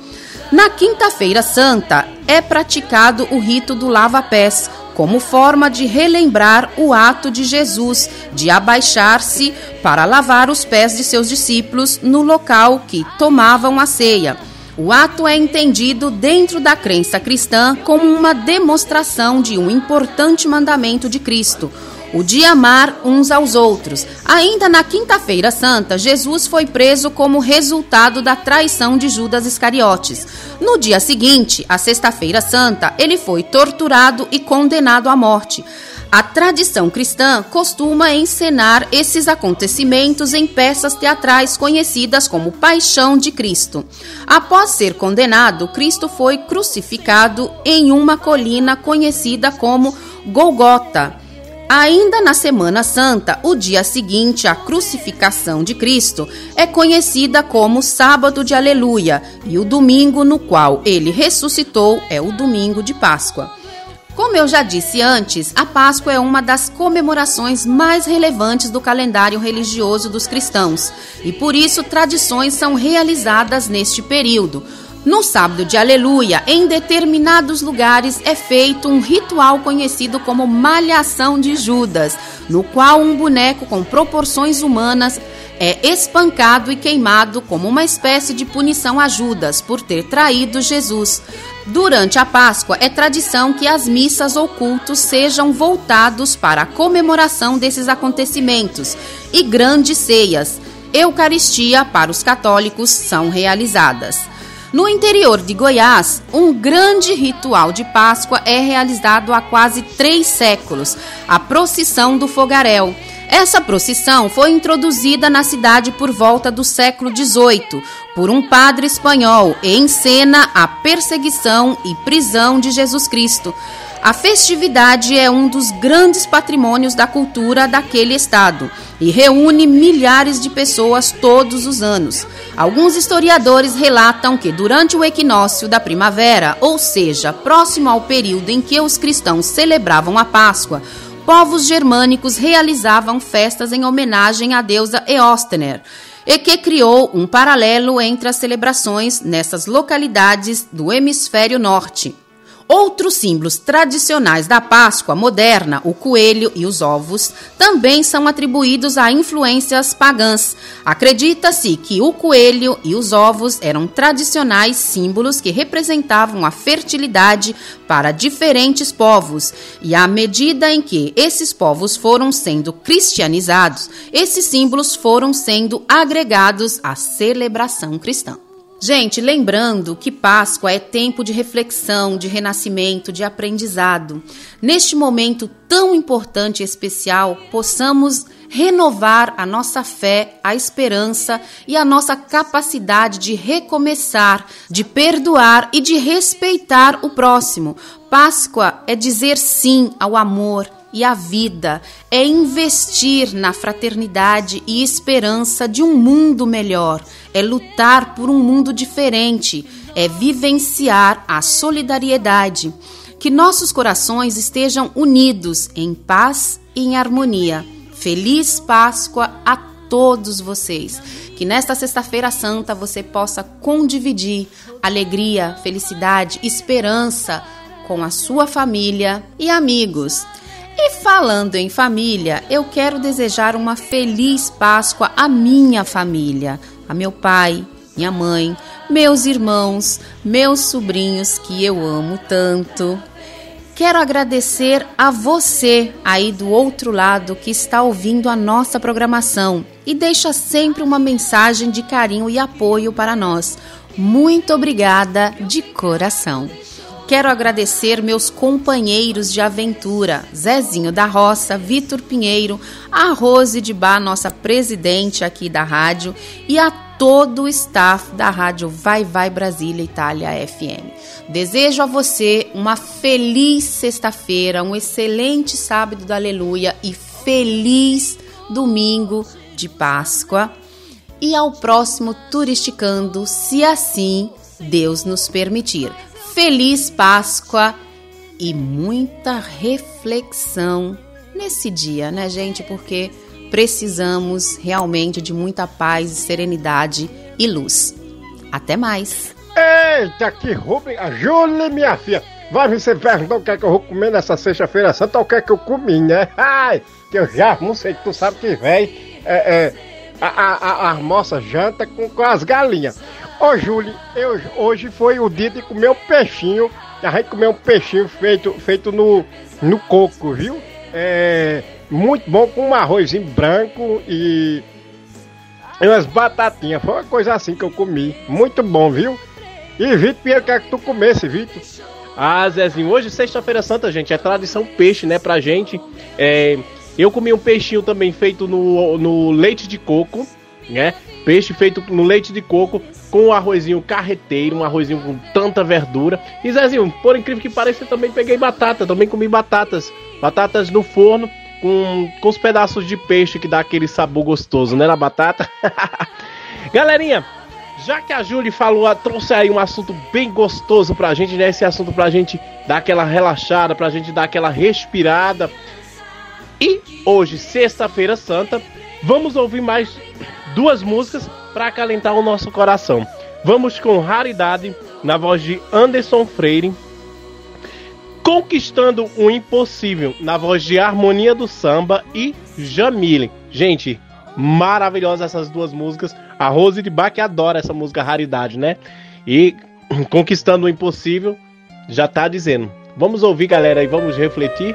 Speaker 20: Na Quinta-feira Santa é praticado o rito do lava-pés, como forma de relembrar o ato de Jesus de abaixar-se para lavar os pés de seus discípulos no local que tomavam a ceia. O ato é entendido dentro da crença cristã como uma demonstração de um importante mandamento de Cristo, o de amar uns aos outros. Ainda na Quinta-feira Santa, Jesus foi preso como resultado da traição de Judas Iscariotes. No dia seguinte, a Sexta-feira Santa, ele foi torturado e condenado à morte. A tradição cristã costuma encenar esses acontecimentos em peças teatrais conhecidas como Paixão de Cristo. Após ser condenado, Cristo foi crucificado em uma colina conhecida como Golgota. Ainda na Semana Santa, o dia seguinte à crucificação de Cristo é conhecida como Sábado de Aleluia e o domingo no qual ele ressuscitou é o domingo de Páscoa. Como eu já disse antes, a Páscoa é uma das comemorações mais relevantes do calendário religioso dos cristãos e por isso tradições são realizadas neste período. No sábado de Aleluia, em determinados lugares é feito um ritual conhecido como Malhação de Judas, no qual um boneco com proporções humanas é espancado e queimado como uma espécie de punição a Judas por ter traído Jesus. Durante a Páscoa, é tradição que as missas ou cultos sejam voltados para a comemoração desses acontecimentos e grandes ceias. Eucaristia para os católicos são realizadas. No interior de Goiás, um grande ritual de Páscoa é realizado há quase três séculos a procissão do fogaréu. Essa procissão foi introduzida na cidade por volta do século XVIII por um padre espanhol e encena a perseguição e prisão de Jesus Cristo. A festividade é um dos grandes patrimônios da cultura daquele estado e reúne milhares de pessoas todos os anos. Alguns historiadores relatam que durante o equinócio da primavera, ou seja, próximo ao período em que os cristãos celebravam a Páscoa, povos germânicos realizavam festas em homenagem à deusa Eóstener, e que criou um paralelo entre as celebrações nessas localidades do hemisfério norte. Outros símbolos tradicionais da Páscoa moderna, o coelho e os ovos, também são atribuídos a influências pagãs. Acredita-se que o coelho e os ovos eram tradicionais símbolos que representavam a fertilidade para diferentes povos, e à medida em que esses povos foram sendo cristianizados, esses símbolos foram sendo agregados à celebração cristã. Gente, lembrando que Páscoa é tempo de reflexão, de renascimento, de aprendizado. Neste momento tão importante e especial, possamos renovar a nossa fé, a esperança e a nossa capacidade de recomeçar, de perdoar e de respeitar o próximo. Páscoa é dizer sim ao amor, e a vida é investir na fraternidade e esperança de um mundo melhor, é lutar por um mundo diferente, é vivenciar a solidariedade. Que nossos corações estejam unidos em paz e em harmonia. Feliz Páscoa a todos vocês. Que nesta Sexta-feira Santa você possa condividir alegria, felicidade, esperança com a sua família e amigos. E falando em família, eu quero desejar uma feliz Páscoa à minha família, a meu pai, minha mãe, meus irmãos, meus sobrinhos que eu amo tanto. Quero agradecer a você aí do outro lado que está ouvindo a nossa programação e deixa sempre uma mensagem de carinho e apoio para nós. Muito obrigada de coração. Quero agradecer meus companheiros de aventura, Zezinho da Roça, Vitor Pinheiro, a Rose de Bar, nossa presidente aqui da rádio, e a todo o staff da rádio Vai Vai Brasília Itália FM. Desejo a você uma feliz sexta-feira, um excelente sábado da Aleluia e feliz domingo de Páscoa. E ao próximo Turisticando, se assim Deus nos permitir. Feliz Páscoa e muita reflexão nesse dia, né, gente? Porque precisamos realmente de muita paz, serenidade e luz. Até mais!
Speaker 4: Eita, que Rubem, a Júlia, minha filha. Vai você perguntar o que é que eu vou comer nessa sexta-feira santa, o que é que eu comi, né? Ai, que eu já não sei, tu sabe que vem é, é, a, a, a, a moça janta com, com as galinhas. Ô, Júlio, eu, hoje foi o dia de comer o peixinho. A gente comeu um peixinho feito, feito no, no coco, viu? É muito bom com um arrozinho branco e, umas batatinhas. Foi uma coisa assim que eu comi. Muito bom, viu? E Vitor Pinheiro, quer que tu comesse, Vitor?
Speaker 2: Ah, Zezinho, hoje sexta-feira santa, gente, é tradição peixe, né, pra gente. É, eu comi um peixinho também feito no, no leite de coco, né? Peixe feito no leite de coco com um arrozinho carreteiro, um arrozinho com tanta verdura. E Zezinho, por incrível que pareça, eu também peguei batata, também comi batatas. Batatas no forno com, com os pedaços de peixe que dá aquele sabor gostoso, né, na batata. (laughs) Galerinha, já que a Julie falou, trouxe aí um assunto bem gostoso pra gente, né? Esse assunto pra gente dar aquela relaxada, pra gente dar aquela respirada. E hoje, sexta-feira santa, vamos ouvir mais duas músicas para acalentar o nosso coração. Vamos com Raridade, na voz de Anderson Freire. Conquistando o Impossível, na voz de Harmonia do Samba e Jamile. Gente, maravilhosas essas duas músicas. A Rose de Bach adora essa música Raridade, né? E Conquistando o Impossível já tá dizendo. Vamos ouvir, galera, e vamos refletir.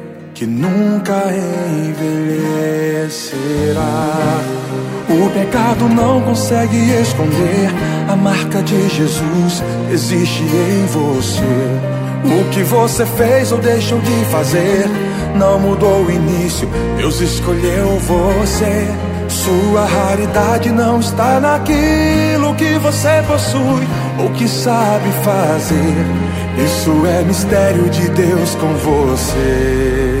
Speaker 21: que nunca envelhecerá. O pecado não consegue esconder a marca de Jesus existe em você. O que você fez ou deixou de fazer não mudou o início. Deus escolheu você. Sua raridade não está naquilo que você possui ou que sabe fazer. Isso é mistério de Deus com você.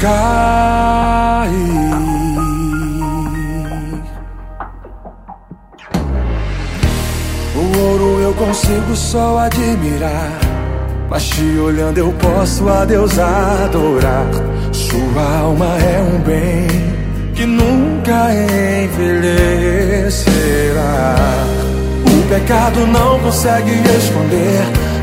Speaker 21: cair. O ouro eu consigo só admirar. Mas te olhando eu posso a Deus adorar. Sua alma é um bem que nunca envelhecerá. O pecado não consegue esconder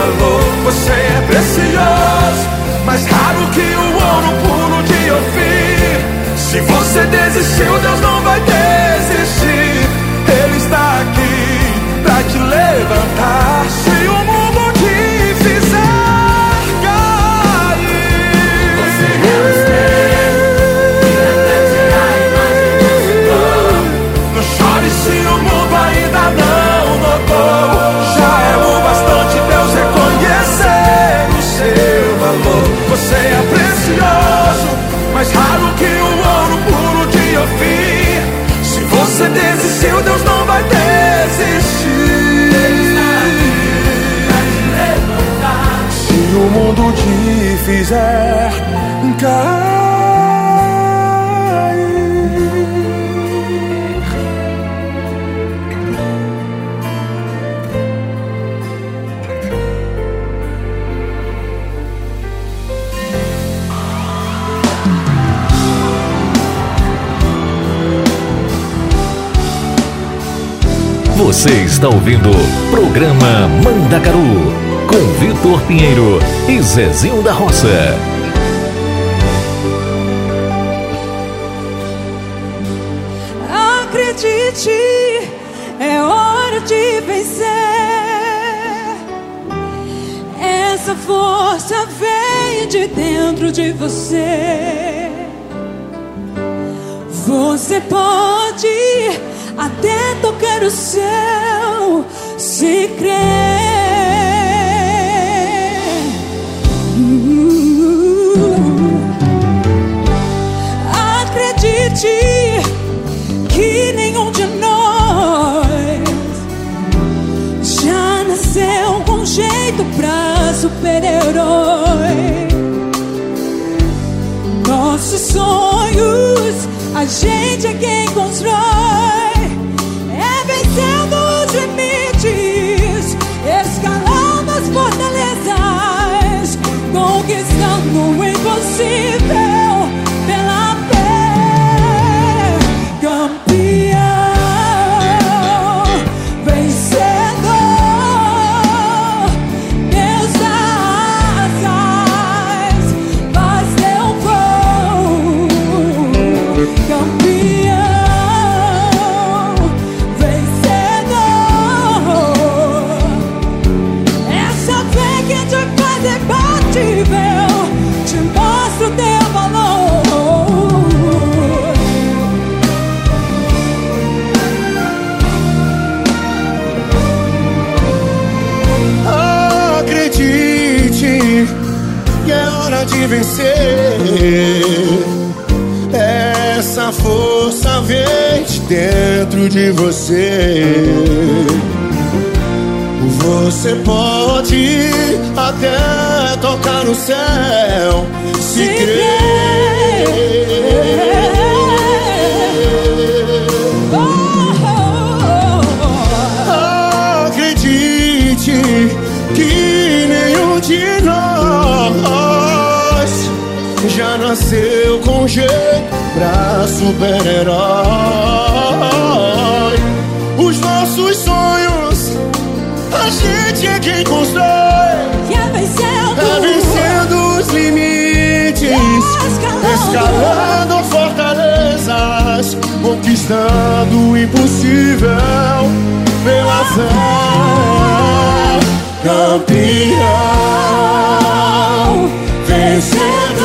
Speaker 21: valor. Você é precioso, mais raro que o ouro puro de Ofir. Se você desistiu, Deus está
Speaker 11: ouvindo programa Mandacaru com Vitor Pinheiro e Zezinho da Roça.
Speaker 22: Acredite, é hora de vencer. Essa força vem de dentro de você. Você pode até tocar o céu crer. Acredite que nenhum de nós já nasceu com jeito pra super-herói. Nossos sonhos, a gente é quem constrói. Essa
Speaker 17: força vem de dentro de você. Você pode até tocar no céu se crer. Pra super-herói. Os nossos sonhos, a gente é quem constrói.
Speaker 22: É vencendo,
Speaker 17: é vencendo os limites, Escalando fortalezas, conquistando o impossível pela fé. Campeão, vencedor.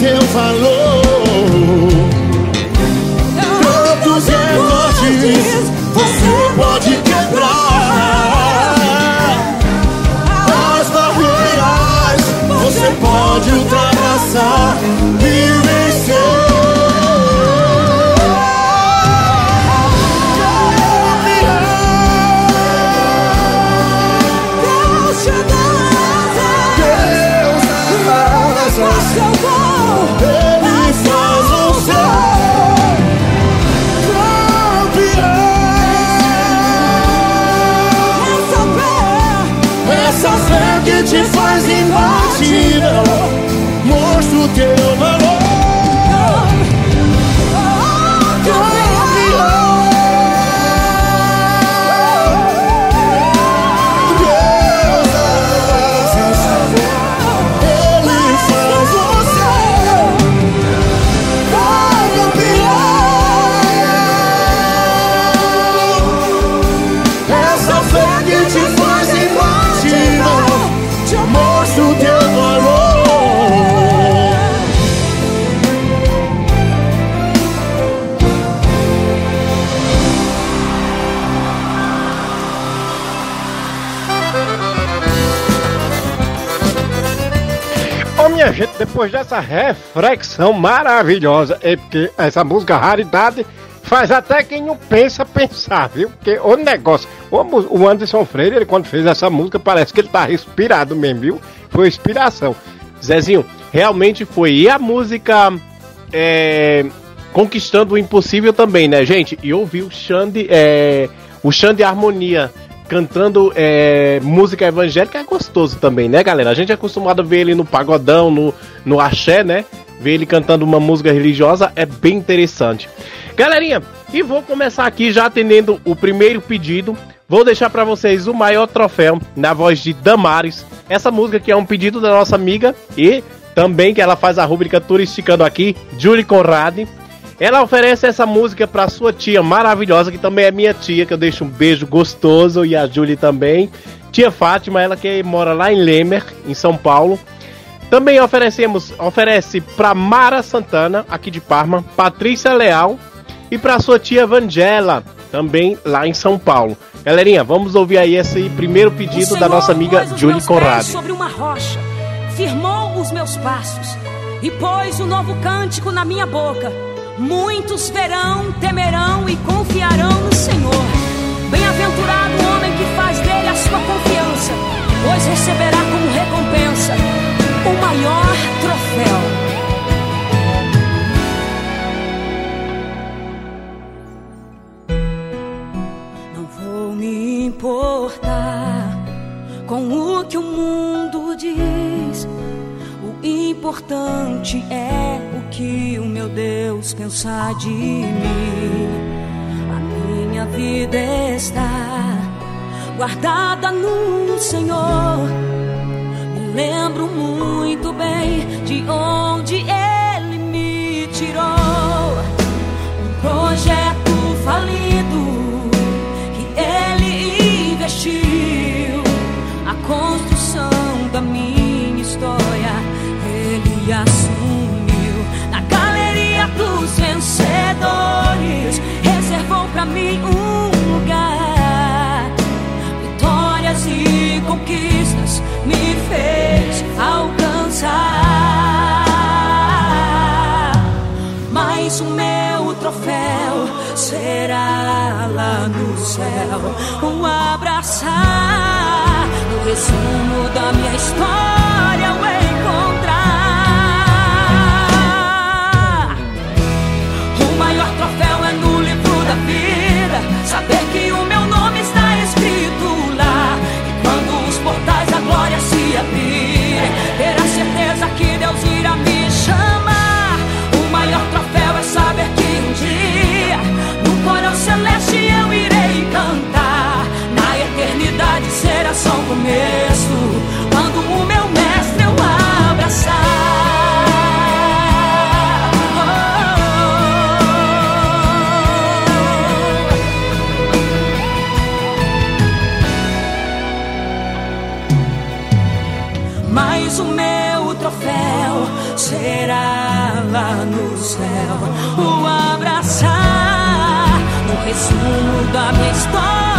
Speaker 17: Teu valor. Tantos recordes Você pode quebrar. As barreiras Você pode ultrapassar
Speaker 4: minha gente, depois dessa reflexão maravilhosa, é porque essa música raridade faz até quem não pensa pensar, viu? Porque o negócio, o, Anderson Freire, ele quando fez essa música, parece que ele tá inspirado mesmo, viu? Foi inspiração.
Speaker 2: Zezinho, realmente foi. E a música é, Conquistando o Impossível também, né, gente? E ouvi o Xande, é, o Xande Harmonia cantando é, música evangélica é gostoso também, né, galera? A gente é acostumado a ver ele no pagodão, no, no axé, né? Ver ele cantando uma música religiosa é bem interessante. Galerinha, e vou começar aqui já atendendo o primeiro pedido. Vou deixar para vocês o maior troféu na voz de Damares. Essa música que é um pedido da nossa amiga e também que ela faz a rubrica Turisticando aqui, Julie Conrad. Ela oferece essa música para sua tia maravilhosa, que também é minha tia, que eu deixo um beijo gostoso e a Julie também. Tia Fátima, ela que mora lá em Lemer, em São Paulo. Também oferecemos, oferece para Mara Santana, aqui de Parma, Patrícia Leal e para sua tia Vangela, também lá em São Paulo. Galerinha, vamos ouvir aí esse primeiro pedido da nossa amiga Julie
Speaker 23: meus
Speaker 2: Conrad.
Speaker 23: pés sobre uma rocha, firmou os meus passos e pôs um novo cântico na minha boca. Muitos verão, temerão e confiarão no Senhor. Bem-aventurado o homem que faz dele a sua confiança, pois receberá como recompensa o maior troféu. Não vou me importar com o que o mundo diz. Importante é o que o meu Deus pensar de mim. A minha vida está guardada no Senhor. Me lembro muito bem de onde Ele me tirou. Um projeto falido Assumiu. Na galeria dos vencedores reservou pra mim um lugar. Vitórias e conquistas me fez alcançar. Mas o meu troféu será lá no céu. Um abraçar no resumo da minha história.
Speaker 24: Céu. O abraçar, no resumo da minha história,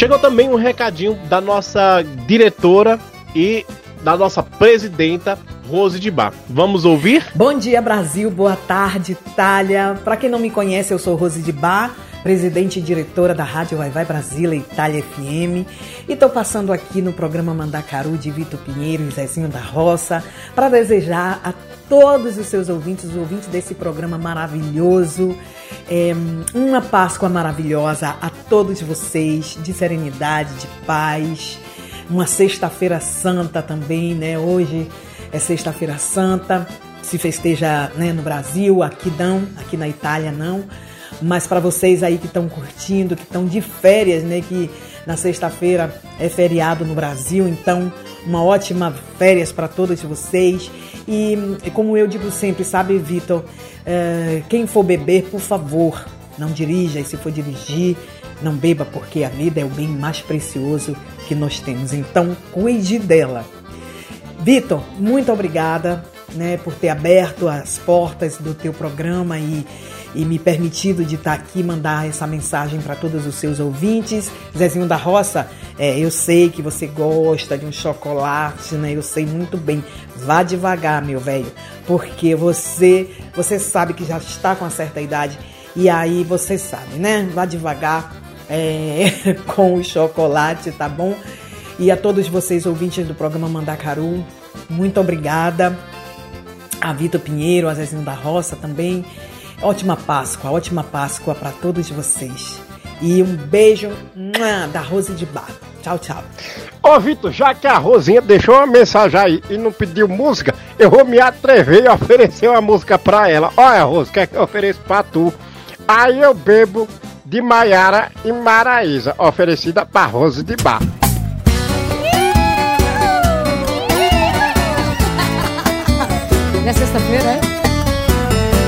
Speaker 2: Chegou também um recadinho da nossa diretora e da nossa presidenta, Rose de Bar. Vamos ouvir?
Speaker 25: Bom dia, Brasil. Boa tarde, Itália. Para quem não me conhece, eu sou Rose de Bar, presidente e diretora da Rádio Vai Vai Brasília Itália FM. E estou passando aqui no programa Mandacaru de Vitor Pinheiro e Zezinho da Roça para desejar a todos os seus ouvintes, os ouvintes desse programa maravilhoso, é, uma Páscoa maravilhosa a todos vocês, de serenidade, de paz. Uma sexta-feira santa também, né? Hoje é sexta-feira santa, se festeja né, no Brasil, aqui não, aqui na Itália não. Mas para vocês aí que estão curtindo, que estão de férias, né? Que na sexta-feira é feriado no Brasil, então uma ótima férias para todos vocês. E, como eu digo sempre, sabe, Vitor, eh, quem for beber, por favor, não dirija. E se for dirigir, não beba, porque a vida é o bem mais precioso que nós temos. Então, cuide dela. Vitor, muito obrigada né, por ter aberto as portas do teu programa e, e me permitido de estar aqui mandar essa mensagem para todos os seus ouvintes. Zezinho da Roça, é, eu sei que você gosta de um chocolate, né? Eu sei muito bem. Vá devagar, meu velho, porque você você sabe que já está com uma certa idade e aí você sabe, né? Vá devagar é, (laughs) com o chocolate, tá bom? E a todos vocês ouvintes do programa Mandacaru, muito obrigada. A Vitor Pinheiro, a Zezinho da Roça também. Ótima Páscoa, ótima Páscoa para todos vocês. E um beijo da Rose de Bar. Tchau, tchau.
Speaker 4: Ô Vitor, já que a Rosinha deixou uma mensagem aí e não pediu música, eu vou me atrever e oferecer uma música pra ela. Olha, Rose, o que é que eu ofereço pra tu? Aí eu bebo de Maiara e Maraísa, oferecida pra Rose de Bar.
Speaker 10: É sexta-feira, é?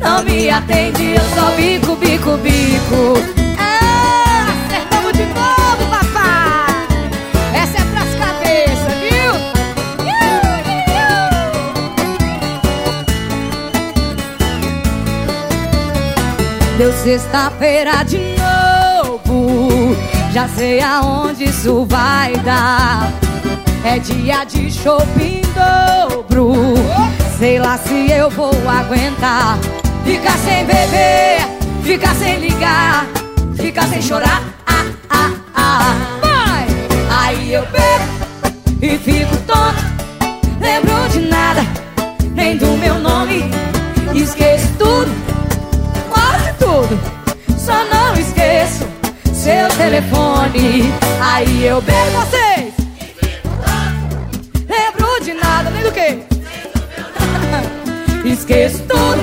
Speaker 10: Não me atende, eu só bico, bico, bico. Ah, acertamos de novo, papai. Essa é pras cabeças, viu? Deu sexta-feira de novo. Já sei aonde isso vai dar. É dia de shopping dobro. Sei lá se eu vou aguentar. Ficar sem beber, ficar sem ligar, ficar sem chorar. Ah, ah, ah. Vai! Aí eu bebo e fico tonto. Lembro de nada, nem do meu nome. Esqueço tudo, quase tudo. Só não esqueço seu telefone. Aí eu bebo vocês. Lembro de nada, nem do que? (laughs) Esqueço tudo,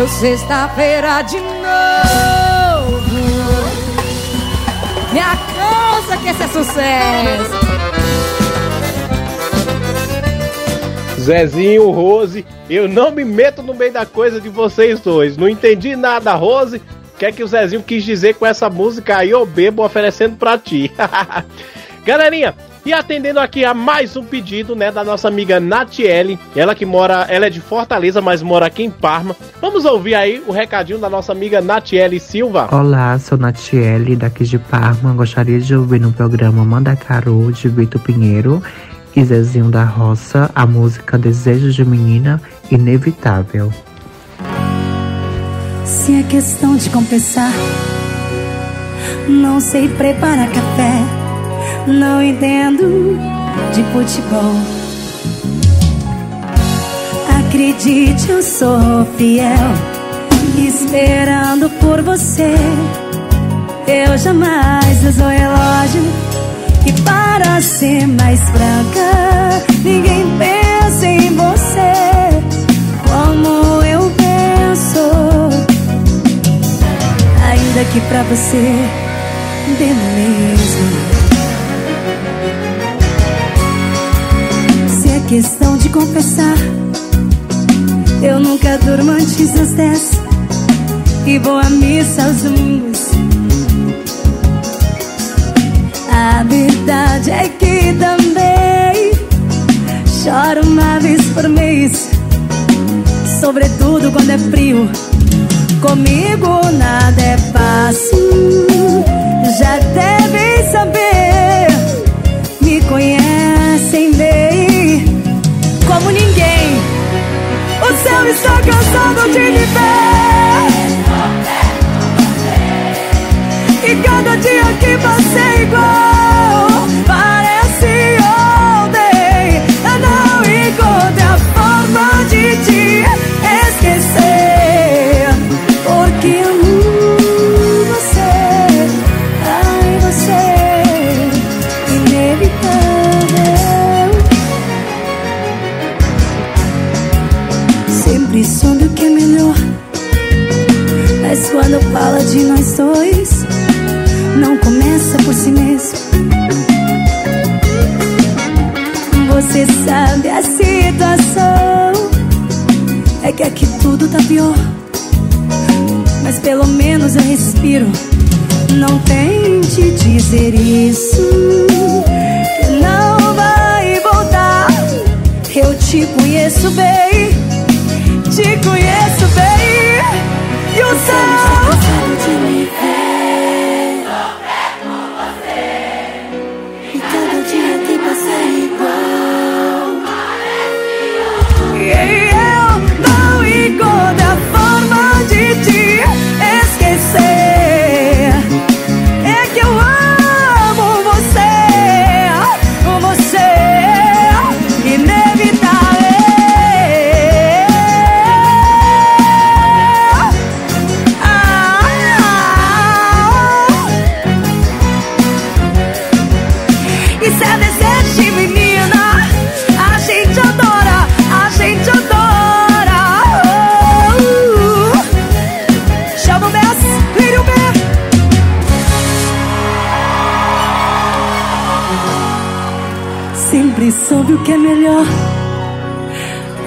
Speaker 10: Deu sexta-feira de novo. Me alcança que esse é sucesso.
Speaker 2: Zezinho, Rose, eu não me meto no meio da coisa de vocês dois. Não entendi nada, Rose. O que é que o Zezinho quis dizer com essa música aí, eu bebo oferecendo pra ti. (laughs) Galerinha, e atendendo aqui a mais um pedido, né, da nossa amiga Natiele, ela que mora, ela é de Fortaleza, mas mora aqui em Parma. Vamos ouvir aí o recadinho da nossa amiga Natiele Silva.
Speaker 26: Olá, sou Natiele, daqui de Parma. Gostaria de ouvir no programa Mandacaru, de Vitor Pinheiro e Zezinho da Roça, a música Desejo de Menina Inevitável.
Speaker 27: Se é questão de compensar, não sei preparar café, não entendo de futebol. Acredite, eu sou fiel, esperando por você. Eu jamais uso relógio e para ser mais franca, ninguém pensa em você como eu penso. Ainda que pra você dê mesmo. Questão de confessar, eu nunca durmo antes das dez e vou à missa aos domingos. A verdade é que também choro uma vez por mês, sobretudo quando é frio. Comigo nada é fácil, já devem saber. Me conhecem bem, como ninguém. O céu está cansado de me ver. E cada dia que passa é igual de
Speaker 10: nós dois, não começa por si mesmo. Você sabe a situação. É que aqui tudo tá pior. Mas pelo menos eu respiro. Não tente dizer isso. Que não vai voltar. Eu te conheço bem. Te conheço bem. E o céu. Forma que é melhor.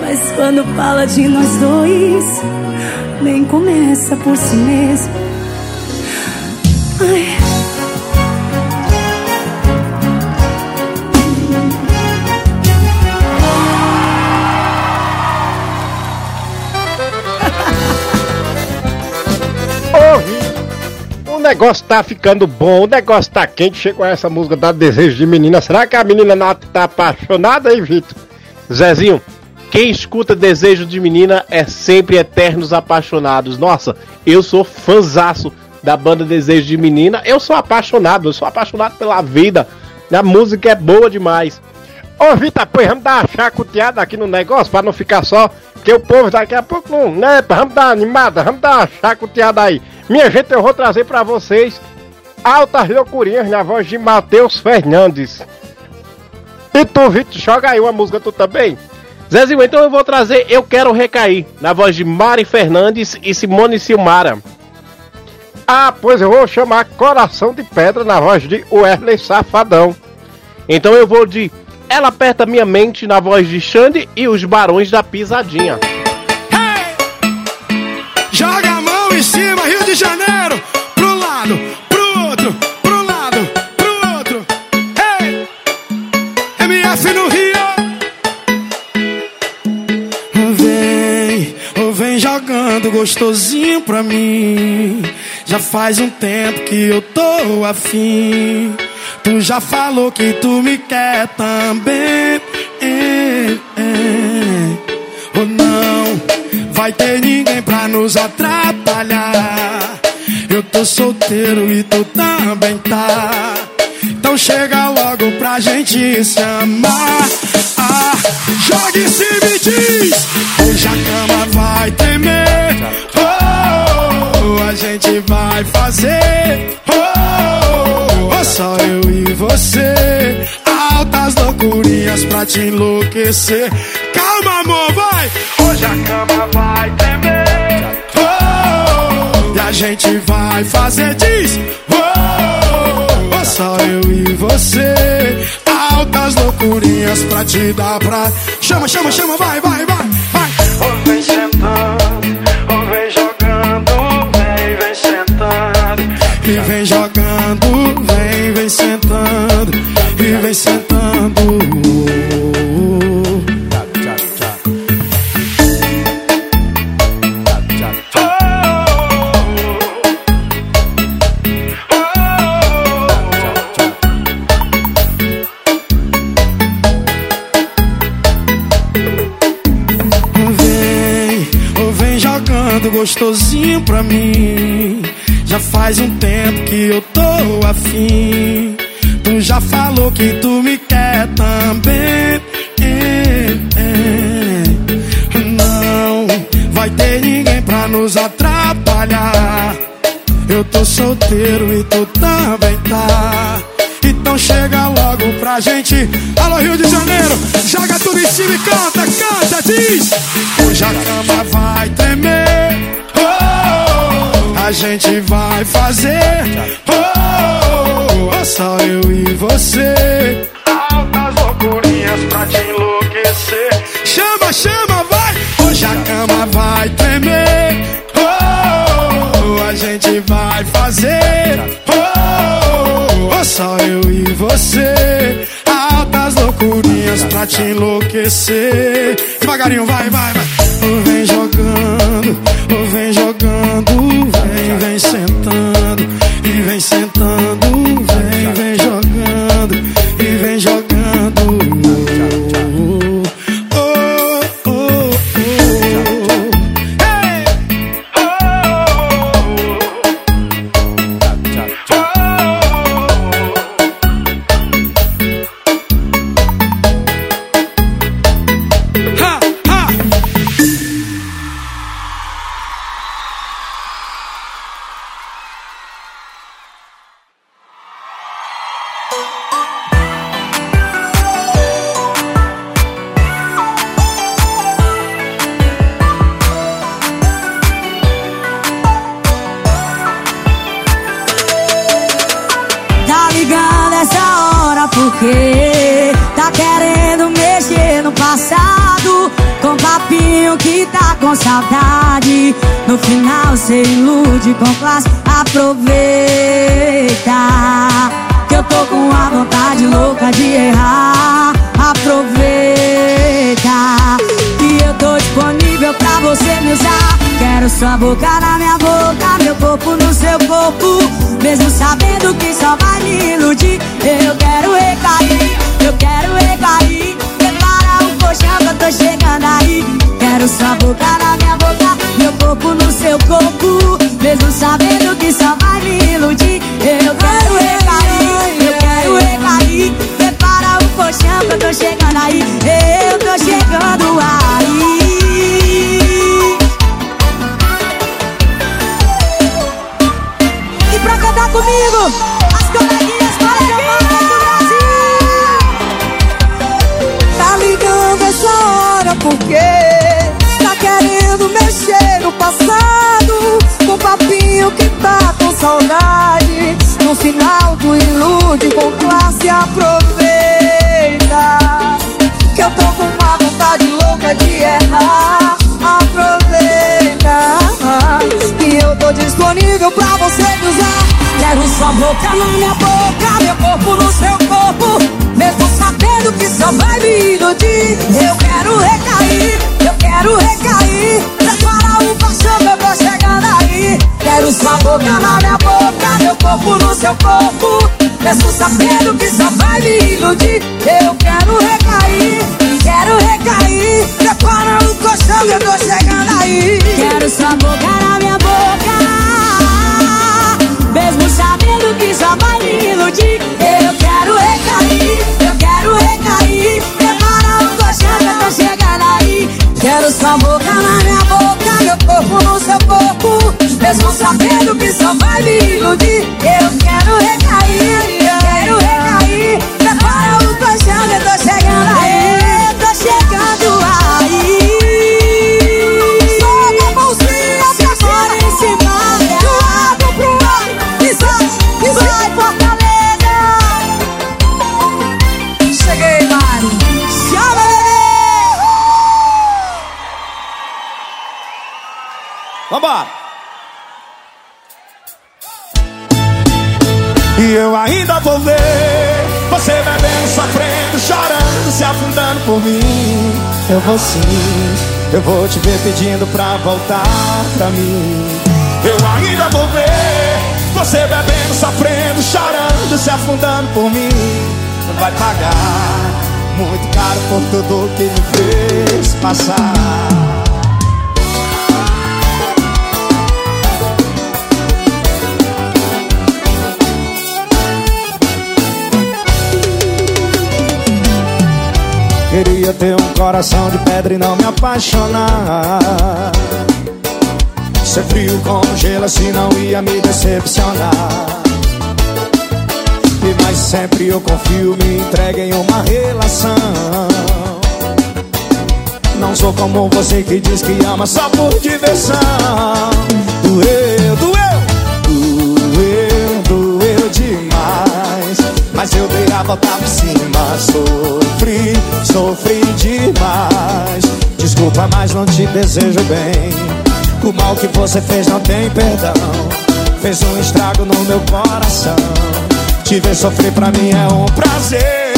Speaker 10: Mas quando fala de nós dois, nem começa por si mesmo.
Speaker 4: Negócio tá ficando bom, o negócio tá quente. Chegou essa música da Desejo de Menina. Será que a menina Nata tá apaixonada aí, Vitor?
Speaker 2: Zezinho, quem escuta Desejo de Menina é sempre eternos apaixonados. Nossa, eu sou fanzaço da banda Desejo de Menina. Eu sou apaixonado, eu sou apaixonado pela vida. A música é boa demais.
Speaker 4: Ô, Vitor, pois vamos dar uma chacoteada aqui no negócio pra não ficar só. Que o povo daqui a pouco não, né? Vamos dar uma animada, vamos dar uma chacoteada aí. Minha gente, eu vou trazer pra vocês altas loucurinhas na voz de Matheus Fernandes. E tu, Vitor, joga aí uma música tu também.
Speaker 2: Zezinho, então eu vou trazer Eu Quero Recair, na voz de Mari Fernandes e Simone Silmara.
Speaker 4: Ah, pois eu vou chamar Coração de Pedra na voz de Wesley Safadão.
Speaker 2: Então eu vou de Ela Aperta Minha Mente, na voz de Xande e os Barões da Pisadinha.
Speaker 28: Joga a mão em cima, Rio gostosinho pra mim. Já faz um tempo que eu tô afim. Tu já falou que tu me quer também. É, é. Ou não, vai ter ninguém pra nos atrapalhar. Eu tô solteiro e tu também tá. Então chega logo pra gente se amar. Ah, cima e diz: Hoje a cama vai tremer. Oh, a gente vai fazer. Oh, oh, só eu e você. Altas loucurinhas pra te enlouquecer. Calma, amor, vai. Hoje a cama vai tremer. Oh, e a gente vai fazer. Diz: Oh, só eu e você. Altas loucurinhas pra te dar pra. Chama, chama, chama, vai, vai, vai, vai. Vem sentando, vem jogando, vem, vem sentando. E vem jogando, vem, vem sentando. E vem sentando.
Speaker 14: Boca na minha boca, meu corpo no seu corpo. Mesmo sabendo que só vai me iludir Eu quero recair, eu quero recair. Prepara o paixão que eu tô chegando aí Quero sua boca na minha boca, meu corpo no seu corpo. Mesmo sabendo que só vai me iludir Eu quero recair, quero recair. Prepara o colchão que eu tô chegando aí
Speaker 10: Quero sua boca na minha que já vai me iludir. Eu quero recair, eu quero recair. Prepara o gojeta, tá chegando aí.
Speaker 14: Quero sua boca na minha boca, meu corpo no seu corpo. Mesmo sabendo que só vai me iludir. Eu quero recair.
Speaker 29: por mim, eu vou sim. Eu vou te ver pedindo pra voltar pra mim. Eu ainda vou ver você bebendo, sofrendo, chorando, se afundando por mim. Vai pagar muito caro por tudo que me fez passar. Queria ter um coração de pedra e não me apaixonar. Ser frio como gelo assim não ia me decepcionar. E
Speaker 3: mais sempre eu confio, me entregue em uma relação. Não sou como você que diz que ama só por diversão. Doeu, doeu. Mas eu dei a volta por cima, sofri, sofri demais. Desculpa, mas não te desejo bem. O mal que você fez não tem perdão. Fez um estrago no meu coração. Te ver sofrer pra mim é um prazer.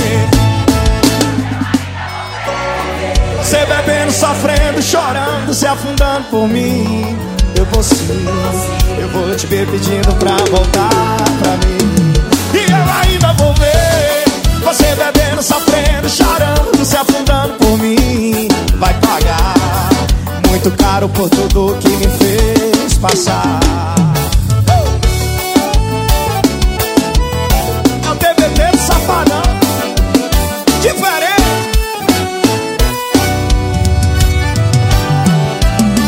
Speaker 3: Você bebendo, sofrendo, chorando, se afundando por mim. Eu vou sim, eu vou te ver pedindo pra voltar pra mim. Ainda vou ver você bebendo, sofrendo, chorando, se afundando por mim. Vai pagar muito caro por tudo que me fez passar. É o do safadão, diferente.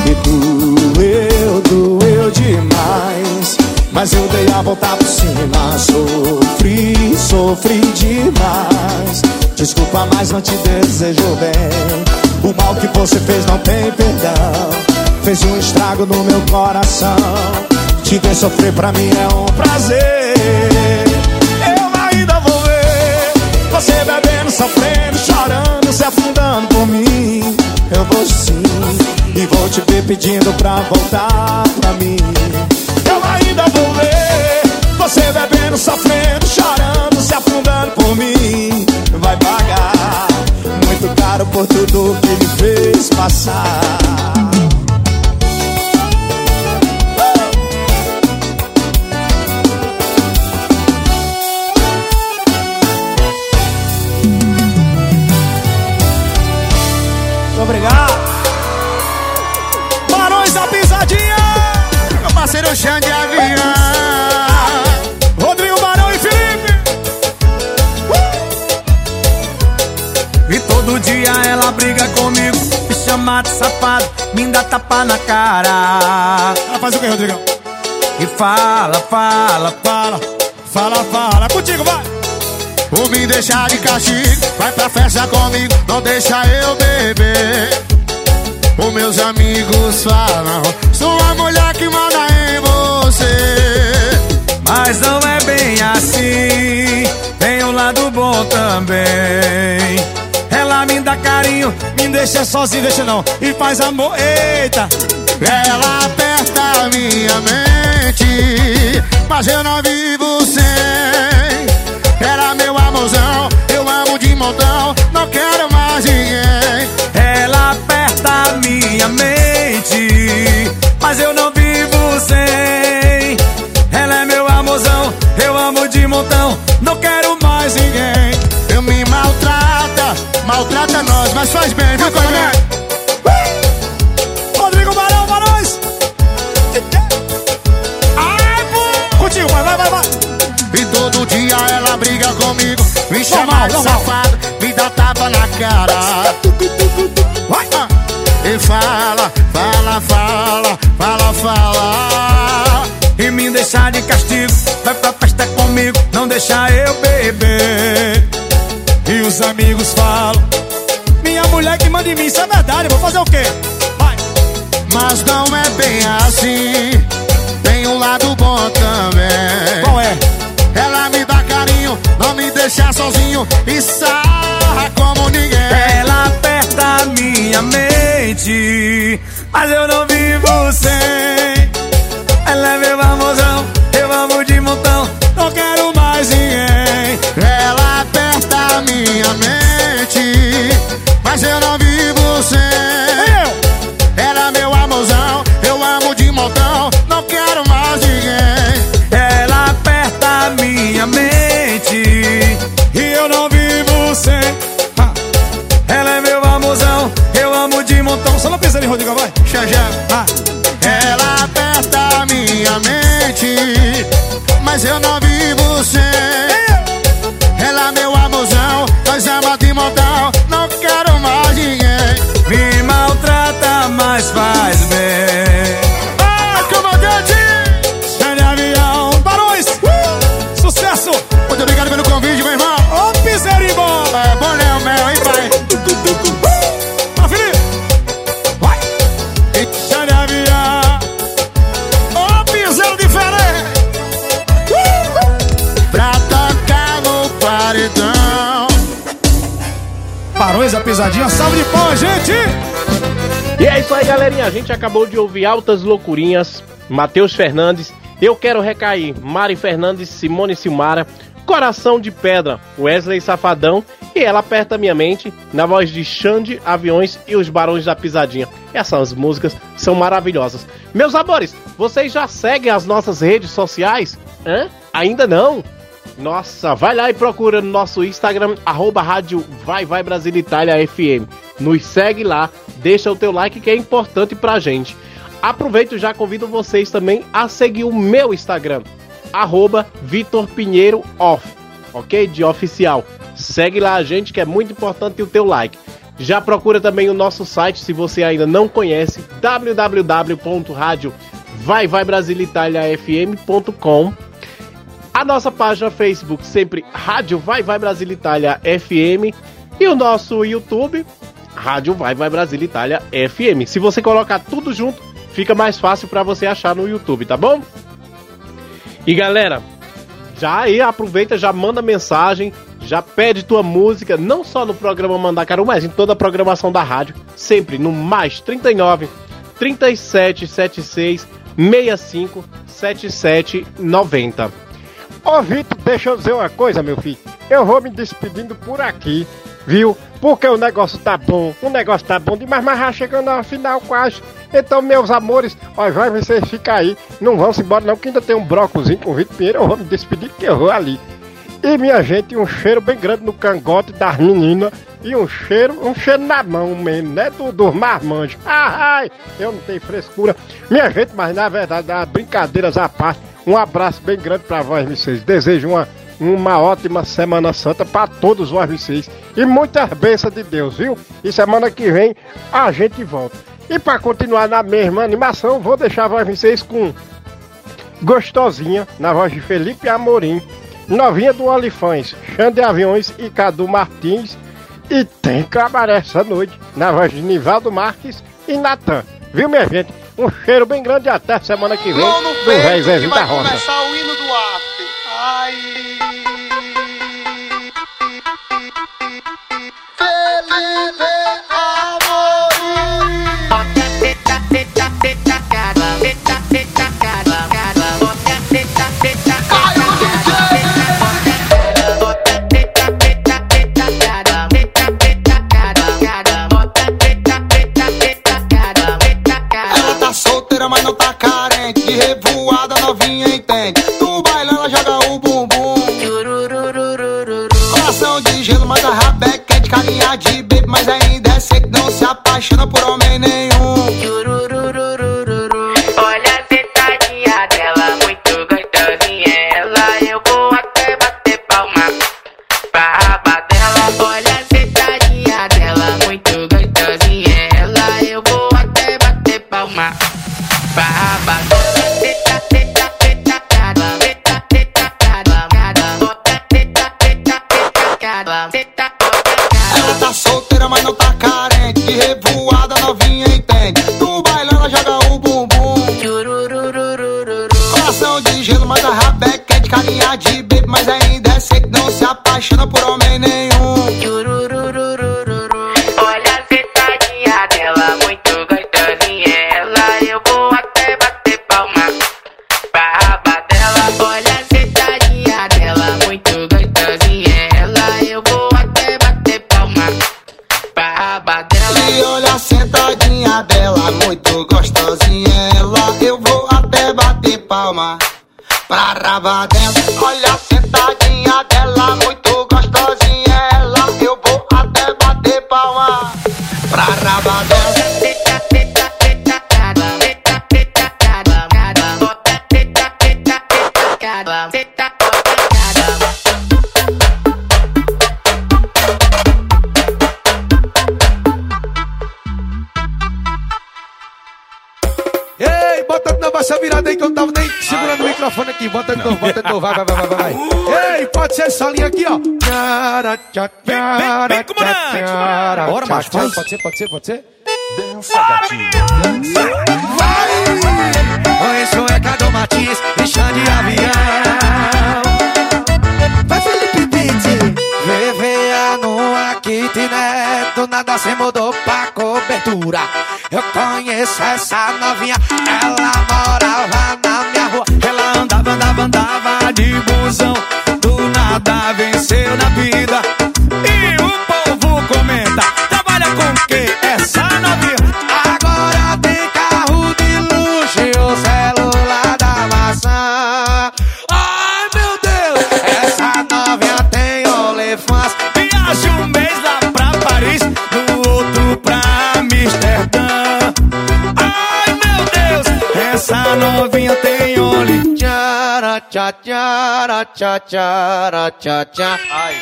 Speaker 3: E doeu, doeu demais. Mas eu dei a volta por cima. Sofri, sofri demais. Desculpa, mas não te desejo bem. O mal que você fez não tem perdão. Fez um estrago no meu coração. Te ver sofrer pra mim é um prazer. Eu ainda vou ver você bebendo, sofrendo, chorando, se afundando por mim. Eu vou sim e vou te ver pedindo pra voltar pra mim. Eu ainda vou ver você bebendo, sofrendo, chorando, por mim. Vai pagar muito caro por tudo que me fez passar.
Speaker 29: De castigo, vai pra festa comigo, não deixa eu beber. Os meus amigos falam, sou a mulher que manda em você. Mas não é bem assim, tem um lado bom também. Ela me dá carinho, me deixa sozinho, deixa não, e faz amor, eita. Ela aperta a minha mente, mas eu não vivo montão, não quero mais ninguém. Ela aperta minha mente, mas eu não vivo sem. Ela é meu amorzão, eu amo de montão, não quero mais ninguém. Eu me maltrata, maltrata nós, mas faz bem, me chama de safado, me dá tapa na cara. Vai, ah. E fala, fala, fala, fala, fala. E me deixar de castigo, vai pra festa comigo, não deixa eu beber.
Speaker 3: E os amigos falam Minha mulher que manda em mim, isso é verdade, vou fazer o quê?
Speaker 29: Mas não é bem assim, deixa sozinho e sarra como ninguém. Ela aperta minha mente, mas eu não A
Speaker 30: gente
Speaker 2: acabou de ouvir Altas Loucurinhas, Matheus Fernandes, Eu Quero Recair, Mari Fernandes, Simone Silmara, Coração de Pedra, Wesley Safadão e Ela Aperta Minha Mente, na voz de Xande, Aviões e os Barões da Pisadinha. Essas músicas são maravilhosas. Meus amores, vocês já seguem as nossas redes sociais? Hã? Ainda não? Nossa, vai lá e procura no nosso Instagram, arroba rádio Vai Vai Brasil Itália FM. Nos segue lá, deixa o teu like que é importante pra gente. Aproveito e já convido vocês também a seguir o meu Instagram, arroba Vitor Pinheiro Off, ok? De oficial. Segue lá a gente que é muito importante o teu like. Já procura também o nosso site se você ainda não conhece, www.radiovaivaibrasilitaliafm.com a nossa página Facebook, sempre Rádio Vai Vai Brasil Itália FM. E o nosso YouTube, Rádio Vai Vai Brasil Itália FM. Se você colocar tudo junto, fica mais fácil para você achar no YouTube, tá bom? E galera, já aí aproveita, já manda mensagem, já pede tua música, não só no programa Mandacaru, mas em toda a programação da rádio, sempre no mais 39 37 76 65 77 90.
Speaker 4: Ô Vitor, deixa eu dizer uma coisa, meu filho. Eu vou me despedindo por aqui, viu? Porque o negócio tá bom, o negócio tá bom demais, mas já chegando ao final quase. Então, meus amores, ó, vai vocês ficar aí. Não vão se embora não, que ainda tem um brocozinho com o Vitor Pinheiro. Eu vou me despedir que eu vou ali. E minha gente, um cheiro bem grande no cangote das meninas. E um cheiro, um cheiro na mão mesmo, né? Do, do marmanjo. Ai, eu não tenho frescura. Minha gente, mas na verdade, as brincadeiras à parte. Um abraço bem grande para vocês. Desejo uma, uma ótima Semana Santa para todos vocês. E muitas bênçãos de Deus, viu? E semana que vem a gente volta. E para continuar na mesma animação, vou deixar vocês com Gostosinha, na voz de Felipe Amorim. Novinha do Olifães, Xande Aviões e Cadu Martins. E tem cabaré essa noite, na voz de Nivaldo Marques e Natan. Viu, minha gente? Um cheiro bem grande e até semana que vem do Véi Zezinho da Roça.
Speaker 17: Tá mas não tá carente. De revoada, novinha entende. Coração de gelo, mas a rabeca é de carinha de baby. Mas ainda é seco, não se apaixona por homem nenhum. De baby. Mas ainda é seco, não se apaixona por homem nenhum.
Speaker 31: Olha a sentadinha dela, muito gostosinha ela. Eu vou até bater palma pra raba dela. Olha a sentadinha dela, muito gostosinha ela. Eu vou até bater palma pra raba dela.
Speaker 17: E olha a sentadinha dela, muito gostosinha ela. Eu vou até bater palma pra raba dela. Olha a sentadinha dela, muito gostosinha ela. Eu vou até bater palma pra raba dela.
Speaker 30: Essa virada aí que eu tava nem segurando o microfone aqui. Bota de novo, bota de novo. Vai, vai, vai, vai, vai. Ei, pode ser essa linha aqui, ó. Vem, vem, vem, comandante. Bora, macho. Vai, pode ser, pode ser, pode ser. Dança, gatinho.
Speaker 32: Oi, sou Cadu Martins, deixando de avião. Kitnet, nada se mudou pra cobertura. Eu conheço essa novinha, ela morava na minha rua.
Speaker 29: Ela andava, andava, andava de busão. Do nada venceu na vida.
Speaker 32: Tchara, tchá, tchara, tchá, tchara, tchá, tchá. Ai.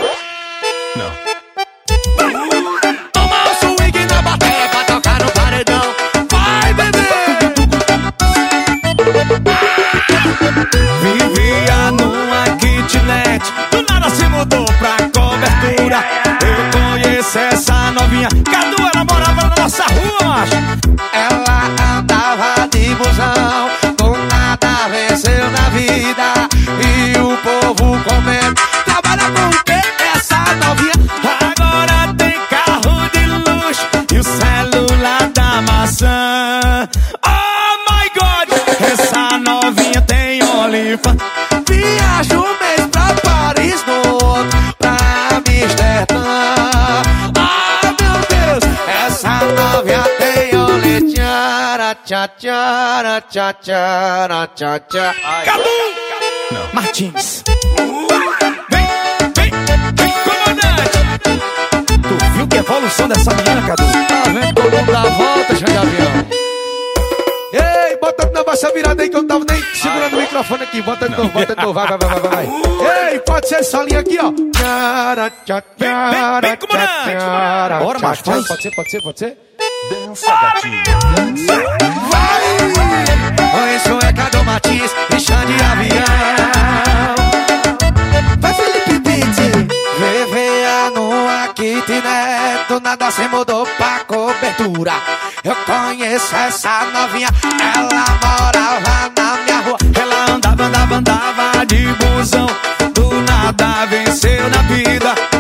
Speaker 29: Não.
Speaker 32: Toma o swing na bateria pra tocar no paredão. Vai, bebê!
Speaker 29: Vivia numa kitnet, do nada se mudou pra cobertura. Eu conheço essa novinha, Cadu, ela morava na nossa rua, macho.
Speaker 32: Ela andava de busão, com nada venceu na vida. Tchara, tchá, tchara, tchá, tchara, tchá, tchá.
Speaker 29: Cadu! Martins. Vem, vem, vem, comandante. Tu viu que evolução dessa menina, Cadu?
Speaker 32: Tá vendo todo mundo dá a volta, chão de avião. Ei, bota novo essa virada aí que eu tava nem segurando o microfone aqui. Bota de novo, bota de novo, vai, vai, vai, vai, vai. Ei, pode ser essa linha aqui, ó. Tchara, tchara,
Speaker 29: vem,
Speaker 32: tchá, tchara,
Speaker 29: Bora, macho.
Speaker 32: Pode ser, pode ser, pode ser.
Speaker 29: Dança, gatinho.
Speaker 32: Oi, sou Cadu Martins e chão de avião. Vai, Felipe Pitti. Vivia numa kitnet, do nada se mudou pra cobertura. Eu conheço essa novinha, ela morava na minha rua.
Speaker 29: Ela andava, andava, andava de busão. Do nada venceu na vida.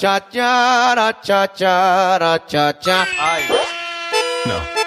Speaker 32: Tchara, tchá, tchara, tchá, tchara, tchá, tchá. Ai.
Speaker 29: Não.
Speaker 32: Toma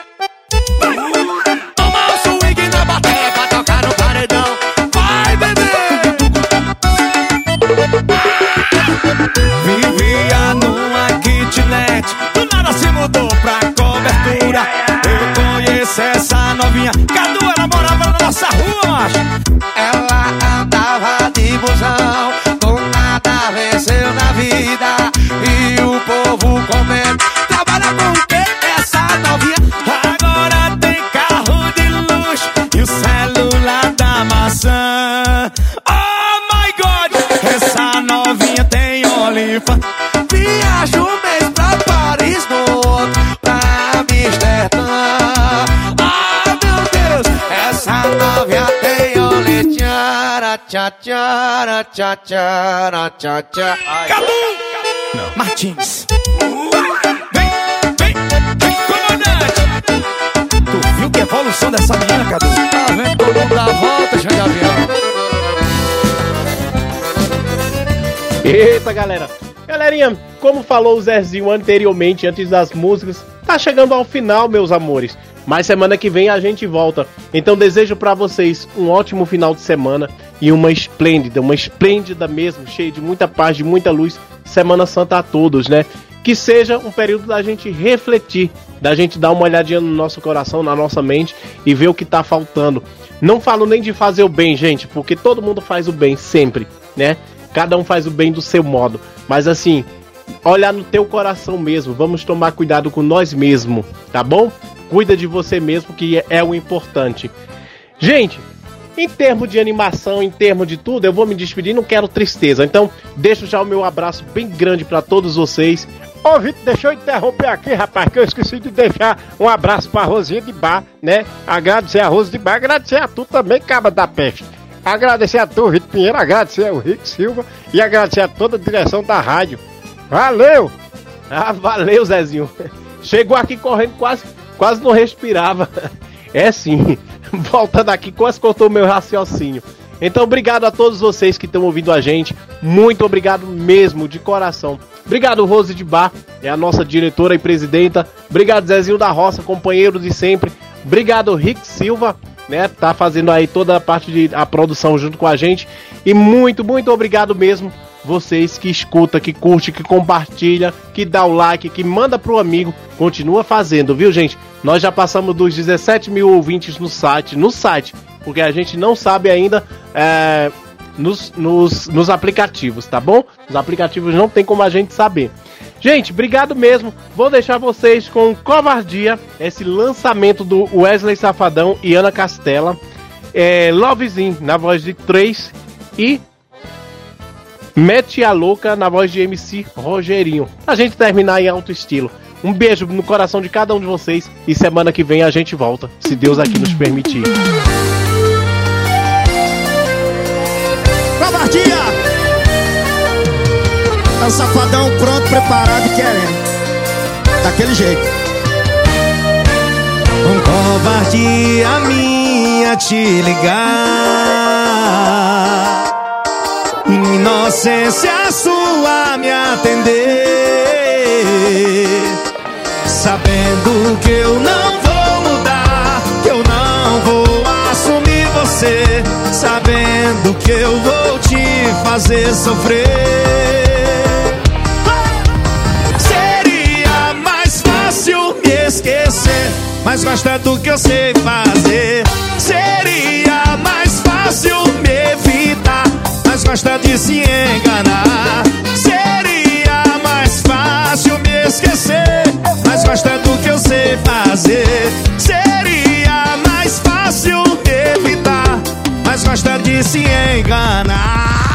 Speaker 32: Tchá, tchara, tchá, tchara, tchá, tchá.
Speaker 29: Cadu! Martins. Vem, vem, vem, comandante. Tu viu que evolução dessa menina, Cadu?
Speaker 32: Tá vendo todo mundo dá a volta, chão de avião.
Speaker 2: Eita, galera. Galerinha, como falou o Zezinho anteriormente, antes das músicas, tá chegando ao final, meus amores. Mas semana que vem a gente volta. Então desejo pra vocês um ótimo final de semana e uma esplêndida, uma esplêndida mesmo, cheia de muita paz, de muita luz. Semana Santa a todos, né? Que seja um período da gente refletir, da gente dar uma olhadinha no nosso coração, na nossa mente e ver o que tá faltando. Não falo nem de fazer o bem, gente, porque todo mundo faz o bem sempre, né? Cada um faz o bem do seu modo. Mas assim, olhar no teu coração mesmo. Vamos tomar cuidado com nós mesmos, tá bom? Cuida de você mesmo, que é, o importante. Gente, em termos de animação, em termos de tudo, eu vou me despedir, não quero tristeza. Então, deixo já o meu abraço bem grande para todos vocês.
Speaker 4: Ô, Vitor, deixa eu interromper aqui, rapaz, que eu esqueci de deixar um abraço pra Rosinha de Bar, né? Agradecer a Rose de Bar, agradecer a tu também, caba da peste. Agradecer a tu, Vitor Pinheiro, agradecer ao Rick Silva e agradecer a toda a direção da rádio. Valeu!
Speaker 2: Ah, valeu, Zezinho. Chegou aqui correndo, quase, quase não respirava. (laughs) É sim. (laughs) Voltando aqui, quase cortou meu raciocínio. Então, obrigado a todos vocês que estão ouvindo a gente. Muito obrigado mesmo, de coração. Obrigado, Rose de Bar, é a nossa diretora e presidenta. Obrigado, Zezinho da Roça, companheiro de sempre. Obrigado, Rick Silva, né? Tá fazendo aí toda a parte de a produção junto com a gente. E muito, muito obrigado mesmo vocês que escuta, que curte, que compartilha, que dá o like, que manda pro amigo, continua fazendo, viu gente? Nós já passamos dos 17 mil ouvintes no site, no site, porque a gente não sabe ainda é, nos, nos, nos aplicativos, tá bom? Os aplicativos não tem como a gente saber. Gente, obrigado mesmo. Vou deixar vocês com Covardia, esse lançamento do Wesley Safadão e Ana Castela. É, Lovezinho na voz de 3 e Mete a Louca na voz de MC Rogerinho. A gente terminar em alto estilo. Um beijo no coração de cada um de vocês e semana que vem a gente volta, se Deus aqui nos permitir.
Speaker 33: Covardia! É o safadão pronto, preparado e querendo. Daquele jeito.
Speaker 29: Com covardia minha te ligar Inocência sua me atender. Sabendo que eu não vou mudar Que eu não vou assumir você. Sabendo que eu vou te fazer sofrer. Seria mais fácil me esquecer Mas gosta do que eu sei fazer. Seria mais fácil me Mas gosta de se enganar. Seria mais fácil me esquecer Mas gosta do que eu sei fazer. Seria mais fácil evitar Mas gosta de se enganar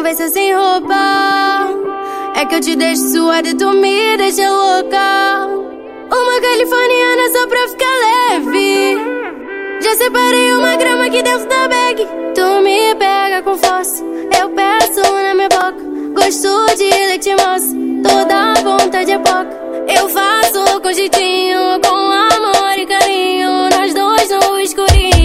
Speaker 27: conversa sem roupa. É que eu te deixo suada e tu me deixa louca. Uma californiana só pra ficar leve. Já separei uma grama aqui dentro da bag. Tu me pega com força, eu peço na minha boca. Gosto de leite moça, toda vontade é pouca. Eu faço com jeitinho, com amor e carinho. Nós dois no escurinho.